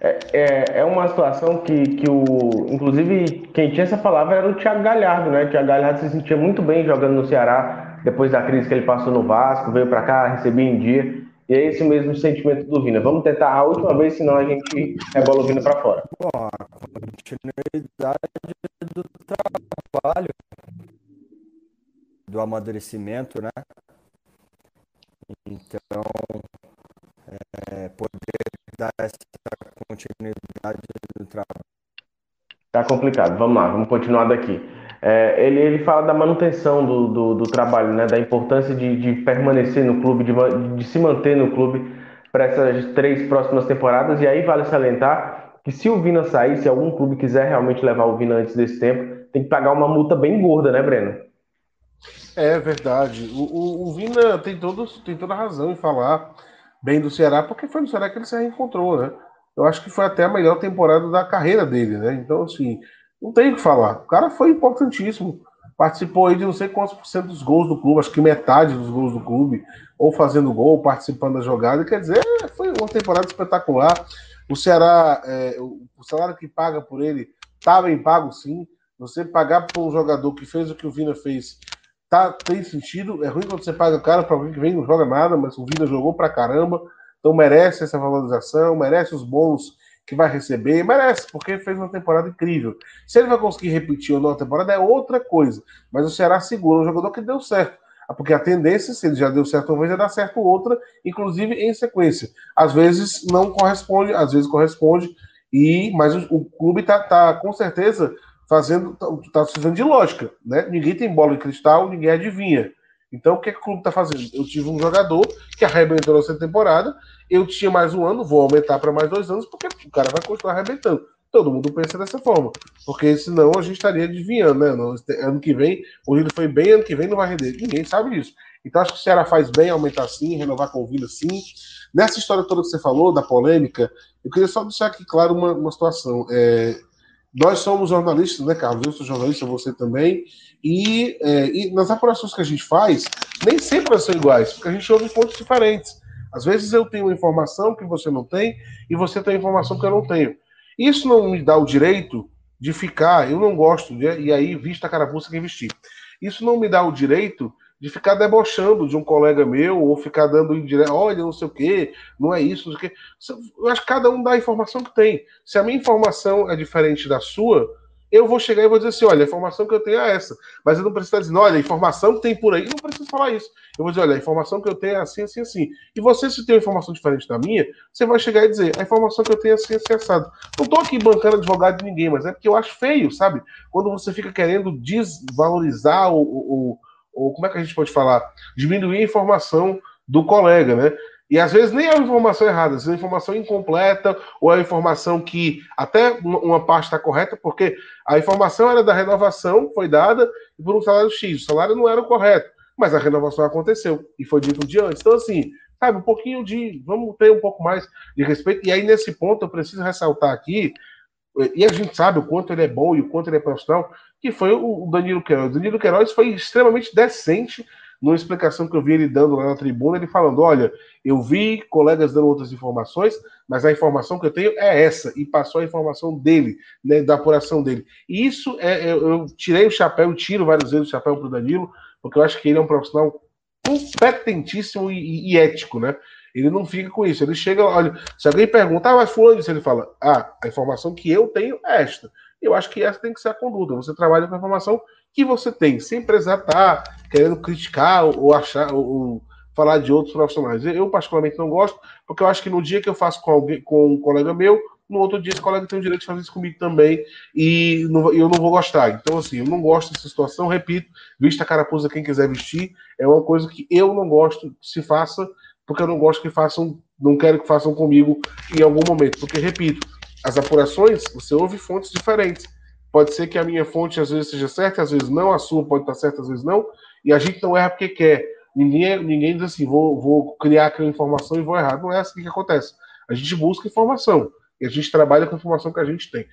Speaker 2: é, é, é, uma situação que, que o. Inclusive, quem tinha essa palavra era o Thiago Galhardo, né? O Thiago Galhardo se sentia muito bem jogando no Ceará, depois da crise que ele passou no Vasco, veio para cá, recebia em dia. E é esse mesmo sentimento do Vina. Vamos tentar a última vez, senão a gente rebola o Vina para fora.
Speaker 5: Bom, a continuidade do trabalho, do amadurecimento, né? Então, é, poder dar essa continuidade no trabalho.
Speaker 2: Tá complicado, vamos lá, vamos continuar daqui. É, ele, ele fala da manutenção do, do, do trabalho, né, da importância de, de permanecer no clube, de, de se manter no clube para essas três próximas temporadas. E aí vale salientar que se o Vina sair, se algum clube quiser realmente levar o Vina antes desse tempo, tem que pagar uma multa bem gorda, né, Breno?
Speaker 3: É verdade. O, o, o, Vina tem, todos, tem toda a razão em falar bem do Ceará, porque foi no Ceará que ele se reencontrou, né? Eu acho que foi até a melhor temporada da carreira dele, né? Então, assim, não tem o que falar. O cara foi importantíssimo. Participou aí de não sei quantos por cento dos gols do clube, acho que metade dos gols do clube, ou fazendo gol, participando da jogada. Quer dizer, foi uma temporada espetacular. O Ceará, é, o salário que paga por ele tá bem pago, sim. Você pagar por um jogador que fez o que o Vina fez tá, tem sentido. É ruim quando você paga caro para alguém que vem não joga nada, mas o Vida jogou pra caramba. Então merece essa valorização, merece os bons que vai receber, merece, porque fez uma temporada incrível. Se ele vai conseguir repetir ou não a temporada é outra coisa. Mas o Ceará segura um jogador que deu certo. Porque a tendência, se ele já deu certo uma vez, é dar certo outra, inclusive em sequência. Às vezes não corresponde, às vezes corresponde, e mas o, o clube tá, tá com certeza fazendo, tá, tá precisando de lógica, né? Ninguém tem bola de cristal, ninguém adivinha. Então, o que, é que o clube está fazendo? Eu tive um jogador que arrebentou nessa temporada, eu tinha mais um ano, vou aumentar para mais dois anos, porque o cara vai continuar arrebentando. Todo mundo pensa dessa forma, porque senão a gente estaria adivinhando, né? ano que vem, o Rio foi bem, ano que vem não vai render. Ninguém sabe disso. Então, acho que o Ceará faz bem aumentar sim, renovar com o Vila sim. Nessa história toda que você falou, da polêmica, eu queria só deixar aqui claro uma, uma situação. É, nós somos jornalistas, né, Carlos? Eu sou jornalista, você também. E, é, e, nas apurações que a gente faz, nem sempre são iguais, porque a gente ouve pontos diferentes. Às vezes eu tenho informação que você não tem e você tem informação que eu não tenho. Isso não me dá o direito de ficar, eu não gosto, de, e aí vista a carapuça que investir. Isso não me dá o direito de ficar debochando de um colega meu, ou ficar dando indireto, olha, não sei o quê, não é isso, não sei o quê. Eu acho que cada um dá a informação que tem. Se a minha informação é diferente da sua, eu vou chegar e vou dizer assim, olha, a informação que eu tenho é essa. Mas eu não preciso estar dizendo, olha, a informação que tem por aí, eu não preciso falar isso. Eu vou dizer, olha, a informação que eu tenho é assim, assim, assim. E você, se tem uma informação diferente da minha, você vai chegar e dizer, a informação que eu tenho é assim, assim, assado. Não estou aqui bancando advogado de ninguém, mas é porque eu acho feio, sabe? Quando você fica querendo desvalorizar o, o ou como é que a gente pode falar? Diminuir a informação do colega, né? E às vezes nem é uma informação errada, às vezes é informação incompleta, ou é informação que até uma parte está correta, porque a informação era da renovação, foi dada por um salário X, o salário não era o correto, mas a renovação aconteceu e foi dito um dia antes. Então, assim, sabe, um pouquinho de. Vamos ter um pouco mais de respeito. E aí, nesse ponto, eu preciso ressaltar aqui, e a gente sabe o quanto ele é bom e o quanto ele é profissional, que foi o Danilo Queiroz. O Danilo Queiroz foi extremamente decente numa explicação que eu vi ele dando lá na tribuna, ele falando: olha, eu vi colegas dando outras informações, mas a informação que eu tenho é essa, e passou a informação dele, né, da apuração dele. E isso é, eu, eu tirei o chapéu, tiro várias vezes o chapéu para o Danilo, porque eu acho que ele é um profissional competentíssimo e, e, ético, né? Ele não fica com isso. Ele chega, olha, se alguém perguntar, ah, mas fulano disse, ele fala, ah, a informação que eu tenho é esta. Eu acho que essa tem que ser a conduta. Você trabalha com a informação que você tem, sem precisar estar querendo criticar ou achar ou, ou falar de outros profissionais. Eu, particularmente, não gosto, porque eu acho que no dia que eu faço com alguém, com um colega meu, no outro dia esse colega tem o direito de fazer isso comigo também, e não, eu não vou gostar. Então, assim, eu não gosto dessa situação, repito, vista a carapuça quem quiser vestir, é uma coisa que eu não gosto que se faça, porque eu não gosto que façam, não quero que façam comigo em algum momento. Porque, repito, as apurações, você ouve fontes diferentes. Pode ser que a minha fonte às vezes seja certa, às vezes não, a sua pode estar certa, às vezes não, e a gente não erra porque quer. Ninguém, ninguém diz assim, vou, vou criar aquela informação e vou errar. Não é assim que acontece. A gente busca informação e a gente trabalha com a informação que a gente tem.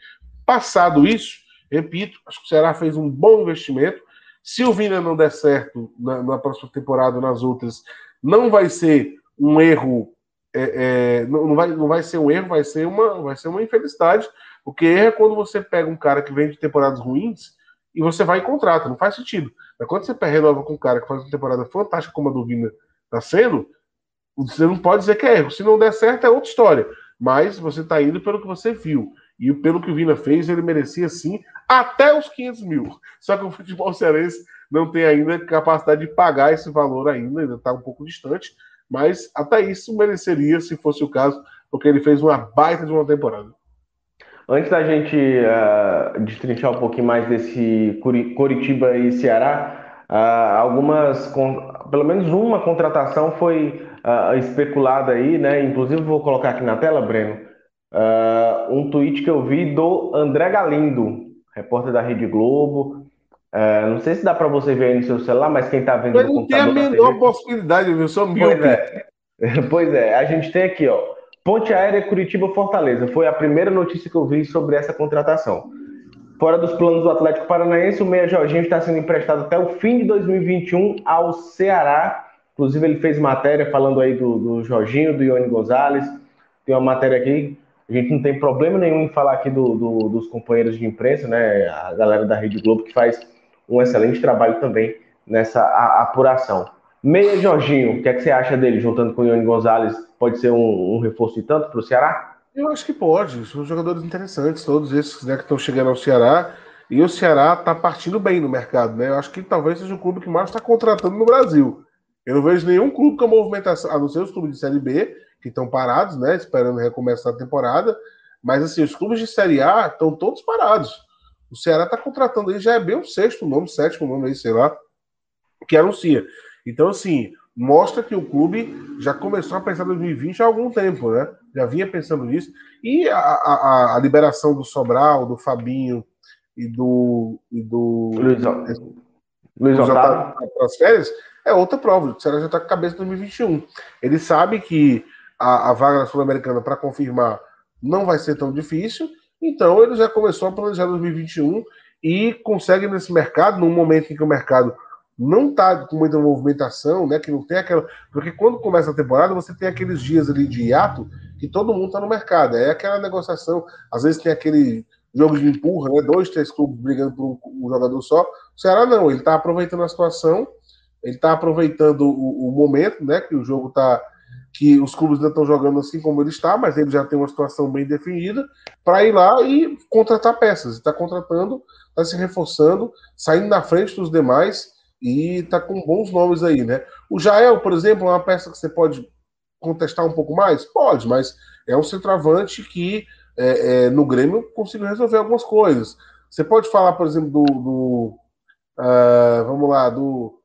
Speaker 3: Passado isso, repito, acho que o Ceará fez um bom investimento. Se o Vina não der certo na, na próxima temporada nas outras, não vai ser um erro, é, é, não, vai, não vai ser um erro, vai ser uma, vai ser uma infelicidade porque é quando você pega um cara que vem de temporadas ruins e você vai e contrata, não faz sentido. Mas quando você renova com um cara que faz uma temporada fantástica como a do Vina está sendo, você não pode dizer que é erro. Se não der certo, é outra história. Mas você está indo pelo que você viu. E pelo que o Vina fez, ele merecia sim até os 500 mil. Só que o futebol cearense não tem ainda capacidade de pagar esse valor ainda, ainda está um pouco distante. Mas até isso mereceria, se fosse o caso, porque ele fez uma baita de uma temporada.
Speaker 2: Antes da gente uh, destrinchar um pouquinho mais desse Curitiba e Ceará, uh, algumas, pelo menos uma contratação foi uh, especulada aí, né? Inclusive vou colocar aqui na tela, Breno, um tweet que eu vi do André Galindo, repórter da Rede Globo. Não sei se dá para você ver aí no seu celular, mas quem está vendo
Speaker 3: eu. Eu não tenho a menor possibilidade, viu? Sou.
Speaker 2: Pois é. pois é, a gente tem aqui, ó. Ponte Aérea Curitiba-Fortaleza. Foi a primeira notícia que eu vi sobre essa contratação. Fora dos planos do Atlético Paranaense, o Meia Jorginho está sendo emprestado até o fim de 2021 ao Ceará. Inclusive, ele fez matéria falando aí do, do Jorginho, do Ione Gonzalez. Tem uma matéria aqui. A gente não tem problema nenhum em falar aqui do, do, dos companheiros de imprensa, né? A galera da Rede Globo que faz um excelente trabalho também nessa apuração. Meia Jorginho, o que, é que você acha dele, juntando com o Ione Gonzalez? Pode ser um, um reforço de tanto para o Ceará?
Speaker 3: Eu acho que pode. São jogadores interessantes, todos esses né, que estão chegando ao Ceará. E o Ceará está partindo bem no mercado, né? Eu acho que talvez seja o clube que mais está contratando no Brasil. Eu não vejo nenhum clube com a movimentação, a não ser os clubes de Série B, que estão parados, né? Esperando recomeçar a temporada. Mas assim, os clubes de Série A estão todos parados. O Ceará está contratando aí, já é bem o sexto nome, sétimo nome aí, sei lá, que anuncia. Então, assim, mostra que o clube já começou a pensar em 2020 há algum tempo, né? Já vinha pensando nisso. E a, a, a liberação do Sobral, do Fabinho e do. E do
Speaker 2: Luiz, Luiz Otávio
Speaker 3: para as férias é outra prova. O Ceará já está com a cabeça em 2021. Ele sabe que a, a vaga na Sul-Americana para confirmar não vai ser tão difícil, então ele já começou a planejar 2021 e consegue nesse mercado, num momento em que o mercado não tá com muita movimentação, né? Que não tem aquela. Porque quando começa a temporada, você tem aqueles dias ali de hiato que todo mundo tá no mercado. É aquela negociação. Às vezes tem aquele jogo de empurra, né? Dois, três clubes brigando por um, jogador só. O Ceará não, ele tá aproveitando a situação, ele tá aproveitando o, o momento, né? Que o jogo tá. Que os clubes ainda estão jogando assim como ele está, mas ele já tem uma situação bem definida para ir lá e contratar peças. Está contratando, está se reforçando, saindo na frente dos demais e tá com bons nomes aí, né? O Jael, por exemplo, é uma peça que você pode contestar um pouco mais? Pode, mas é um centroavante que é, é, no Grêmio conseguiu resolver algumas coisas. Você pode falar, por exemplo, do, do uh, vamos lá, do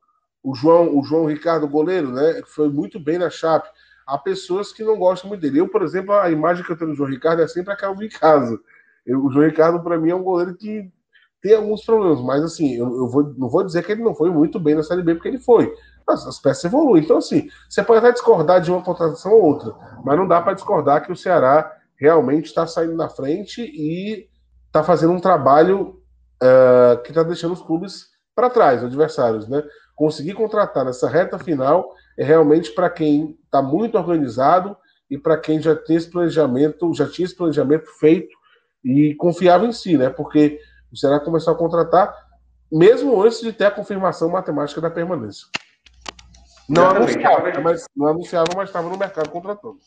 Speaker 3: o João, o João Ricardo goleiro, né? Que foi muito bem na Chape. Há pessoas que não gostam muito dele. Eu, por exemplo, a imagem que eu tenho do João Ricardo é sempre aquela do casa. Eu, o João Ricardo, para mim, é um goleiro que tem alguns problemas, mas assim, eu, eu vou, não vou dizer que ele não foi muito bem na Série B, porque ele foi. As, as peças evoluem. Então, assim, você pode até discordar de uma contratação ou outra, mas não dá para discordar que o Ceará realmente está saindo na frente e está fazendo um trabalho uh, que está deixando os clubes para trás, adversários, né? Conseguir contratar nessa reta final é realmente para quem está muito organizado e para quem já tem esse planejamento, já tinha esse planejamento feito e confiava em si, né? Porque o Ceará começou a contratar mesmo antes de ter a confirmação matemática da permanência. Não anunciava, mas, não anunciava, mas estava no mercado contratando.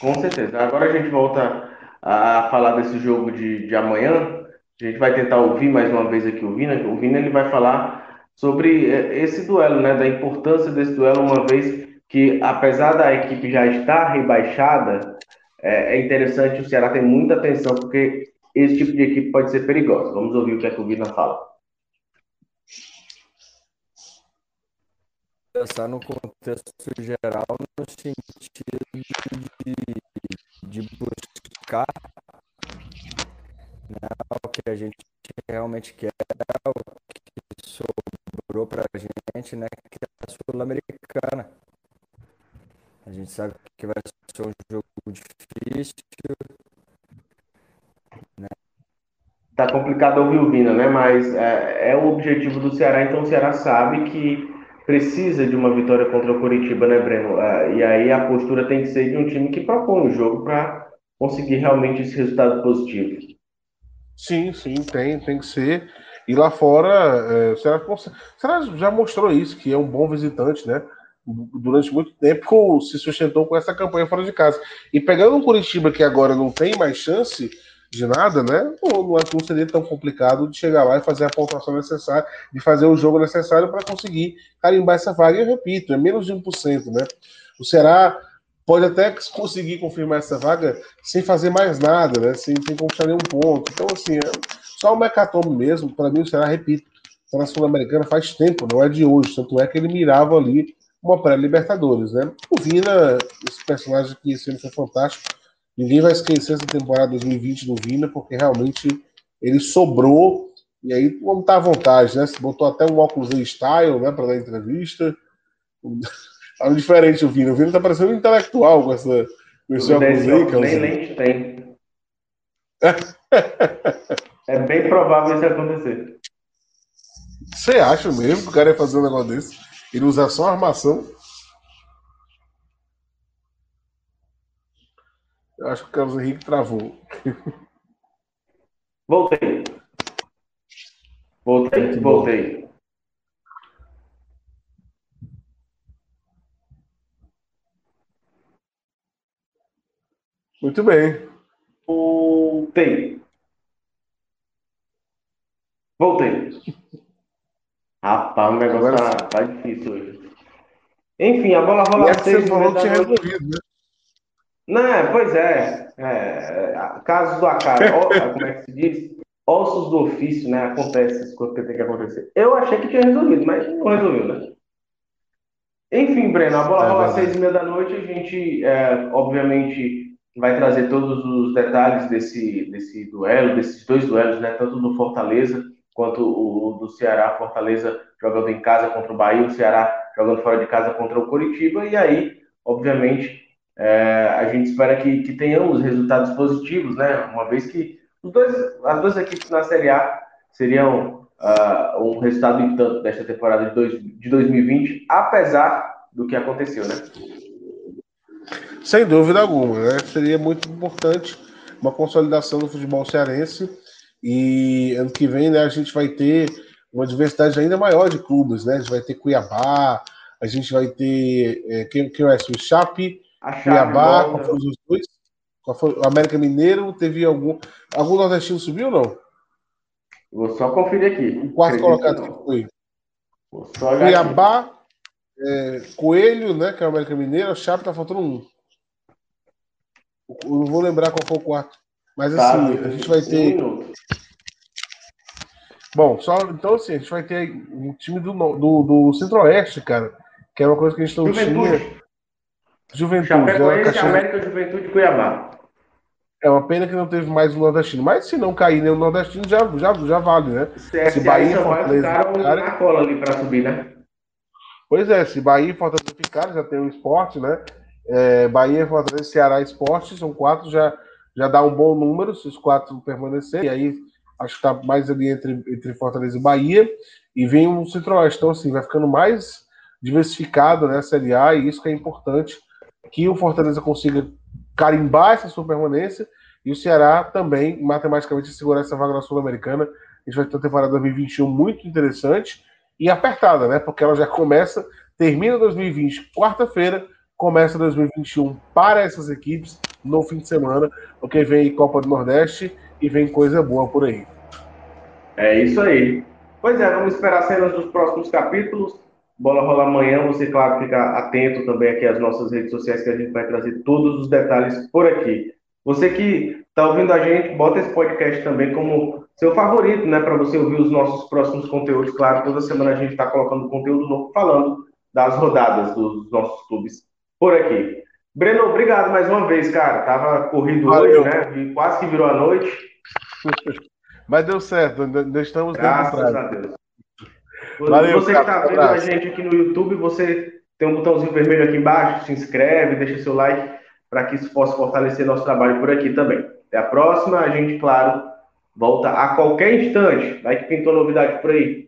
Speaker 2: Com certeza. Agora a gente volta a falar desse jogo de, de amanhã. A gente vai tentar ouvir mais uma vez aqui o Vina. O Vina ele vai falar sobre é, esse duelo, né? Da importância desse duelo, uma vez que, apesar da equipe já estar rebaixada, é, é interessante, o Ceará tem muita atenção, porque esse tipo de equipe pode ser perigosa. Vamos ouvir o que, é que fala.
Speaker 5: Pensar no contexto geral, no sentido de, de buscar né, o que a gente realmente quer, o que sobrou para a gente, né, que é a Sul-Americana. A gente sabe que vai ser um jogo difícil,
Speaker 2: né? Tá complicado ouvir o Vina, né? Mas é, é, o objetivo do Ceará, então o Ceará sabe que precisa de uma vitória contra o Curitiba, né, Breno? É, e aí a postura tem que ser de um time que propõe o jogo para conseguir realmente esse resultado positivo.
Speaker 3: Sim, sim, tem, tem que ser. E lá fora, é, o Ceará, o Ceará já mostrou isso, que é um bom visitante, né? Durante muito tempo se sustentou com essa campanha fora de casa. E pegando um Curitiba que agora não tem mais chance, de nada, né? Não, não, não seria tão complicado de chegar lá e fazer a pontuação necessária, de fazer o jogo necessário para conseguir carimbar essa vaga. E eu repito, é menos de 1%, né? O Ceará pode até conseguir confirmar essa vaga sem fazer mais nada, né? Sem, sem conquistar nenhum ponto. Então, assim, é só o Mecatome mesmo. Para mim, o Ceará, repito, está na Sul-Americana faz tempo, não é de hoje. Tanto é que ele mirava ali uma pré-Libertadores, né? O Vina, esse personagem que esse ano foi fantástico Ninguém vai esquecer essa temporada 2020 do Vina, porque realmente ele sobrou. E aí, vamos estar à vontade, né? Você botou até um óculos em style, né, para dar entrevista. Tá diferente o Vina. O Vina tá parecendo um intelectual com essa com esse óculos
Speaker 2: aí. Nem lente tem. é bem provável isso acontecer.
Speaker 3: Você acha mesmo que o cara ia fazer um negócio desse? Ele usar só armação? Eu acho que o Carlos Henrique travou.
Speaker 2: Voltei. Voltei, voltei.
Speaker 3: Muito bem.
Speaker 2: Voltei. Voltei. Rapaz, o negócio tá, tá, difícil hoje. Enfim, a bola rola seis. Você falou que tinha resolvido, né? Não, pois é. é casos do acaso, como é que se diz? Ossos do ofício, né? Acontece as coisas que tem que acontecer. Eu achei que tinha resolvido, mas não resolveu, né? Enfim, Breno, a bola é rola às seis e meia da noite. A gente, é, obviamente, vai trazer todos os detalhes desse, desse duelo, desses dois duelos, né? Tanto do Fortaleza quanto o do Ceará. Fortaleza jogando em casa contra o Bahia, o Ceará jogando fora de casa contra o Curitiba. E aí, obviamente, é, a gente espera que, que, tenhamos resultados positivos, né? Uma vez que os dois, as duas equipes na Série A seriam uh, um resultado em tanto desta temporada de, dois, de 2020, apesar do que aconteceu, né?
Speaker 3: Sem dúvida alguma, né? Seria muito importante uma consolidação do futebol cearense e ano que vem, né, a gente vai ter uma diversidade ainda maior de clubes, né? A gente vai ter Cuiabá, a gente vai ter é, quem, quem é o Chape, Cuiabá, qual foi os dois? Qual foi? O América Mineiro, teve algum. Algum nordestino subiu ou não?
Speaker 2: Vou só conferir aqui.
Speaker 3: O quarto colocado que foi. Cuiabá, é, Coelho, né? Que é o América Mineiro, Chape tá faltando um. Eu não vou lembrar qual foi o quarto. Mas tá, assim, a gente vai ter. Bom, só então assim, a gente vai ter um time do, do, do Centro-Oeste, cara, que é uma coisa que a gente não tinha. Juventude.
Speaker 2: Chapecoense, né? América, Juventude e Cuiabá.
Speaker 3: É uma pena que não teve mais o nordestino. Mas se não cair nem o nordestino, já, já, já vale, né?
Speaker 2: Se, se Bahia e Fortaleza ficaram na cola ali para subir, né?
Speaker 3: Pois é, se Bahia e Fortaleza ficarem, já tem um esporte, né? É, Bahia, Fortaleza, Ceará Esporte, são quatro, já, já dá um bom número, se os quatro permanecerem. E aí acho que está mais ali entre, entre Fortaleza e Bahia. E vem um Centro-Oeste. Então, assim, vai ficando mais diversificado né, a Série A, e isso que é importante, que o Fortaleza consiga carimbar essa sua permanência e o Ceará também, matematicamente, segurar essa vaga na Sul-Americana. A gente vai ter uma temporada 2021 muito interessante e apertada, né? Porque ela já começa, termina 2020, quarta-feira, começa 2021 para essas equipes no fim de semana, porque vem Copa do Nordeste e vem coisa boa por aí.
Speaker 2: É isso aí. Pois é, vamos esperar cenas dos próximos capítulos. Bola rola amanhã. Você, claro, fica atento também aqui às nossas redes sociais, que a gente vai trazer todos os detalhes por aqui. Você que está ouvindo a gente, bota esse podcast também como seu favorito, né? Para você ouvir os nossos próximos conteúdos. Claro, toda semana a gente está colocando conteúdo novo falando das rodadas dos nossos clubes por aqui. Breno, obrigado mais uma vez, cara. Tava corrido Valeu. hoje, né? Quase que virou a noite.
Speaker 3: Mas deu certo, ainda estamos
Speaker 2: Graças a Deus. Valeu, você que está vendo a gente aqui no YouTube, você tem um botãozinho vermelho aqui embaixo, se inscreve, deixa seu like para que isso possa fortalecer nosso trabalho por aqui também. Até a próxima, a gente, claro, volta a qualquer instante. Vai que pintou novidade por aí.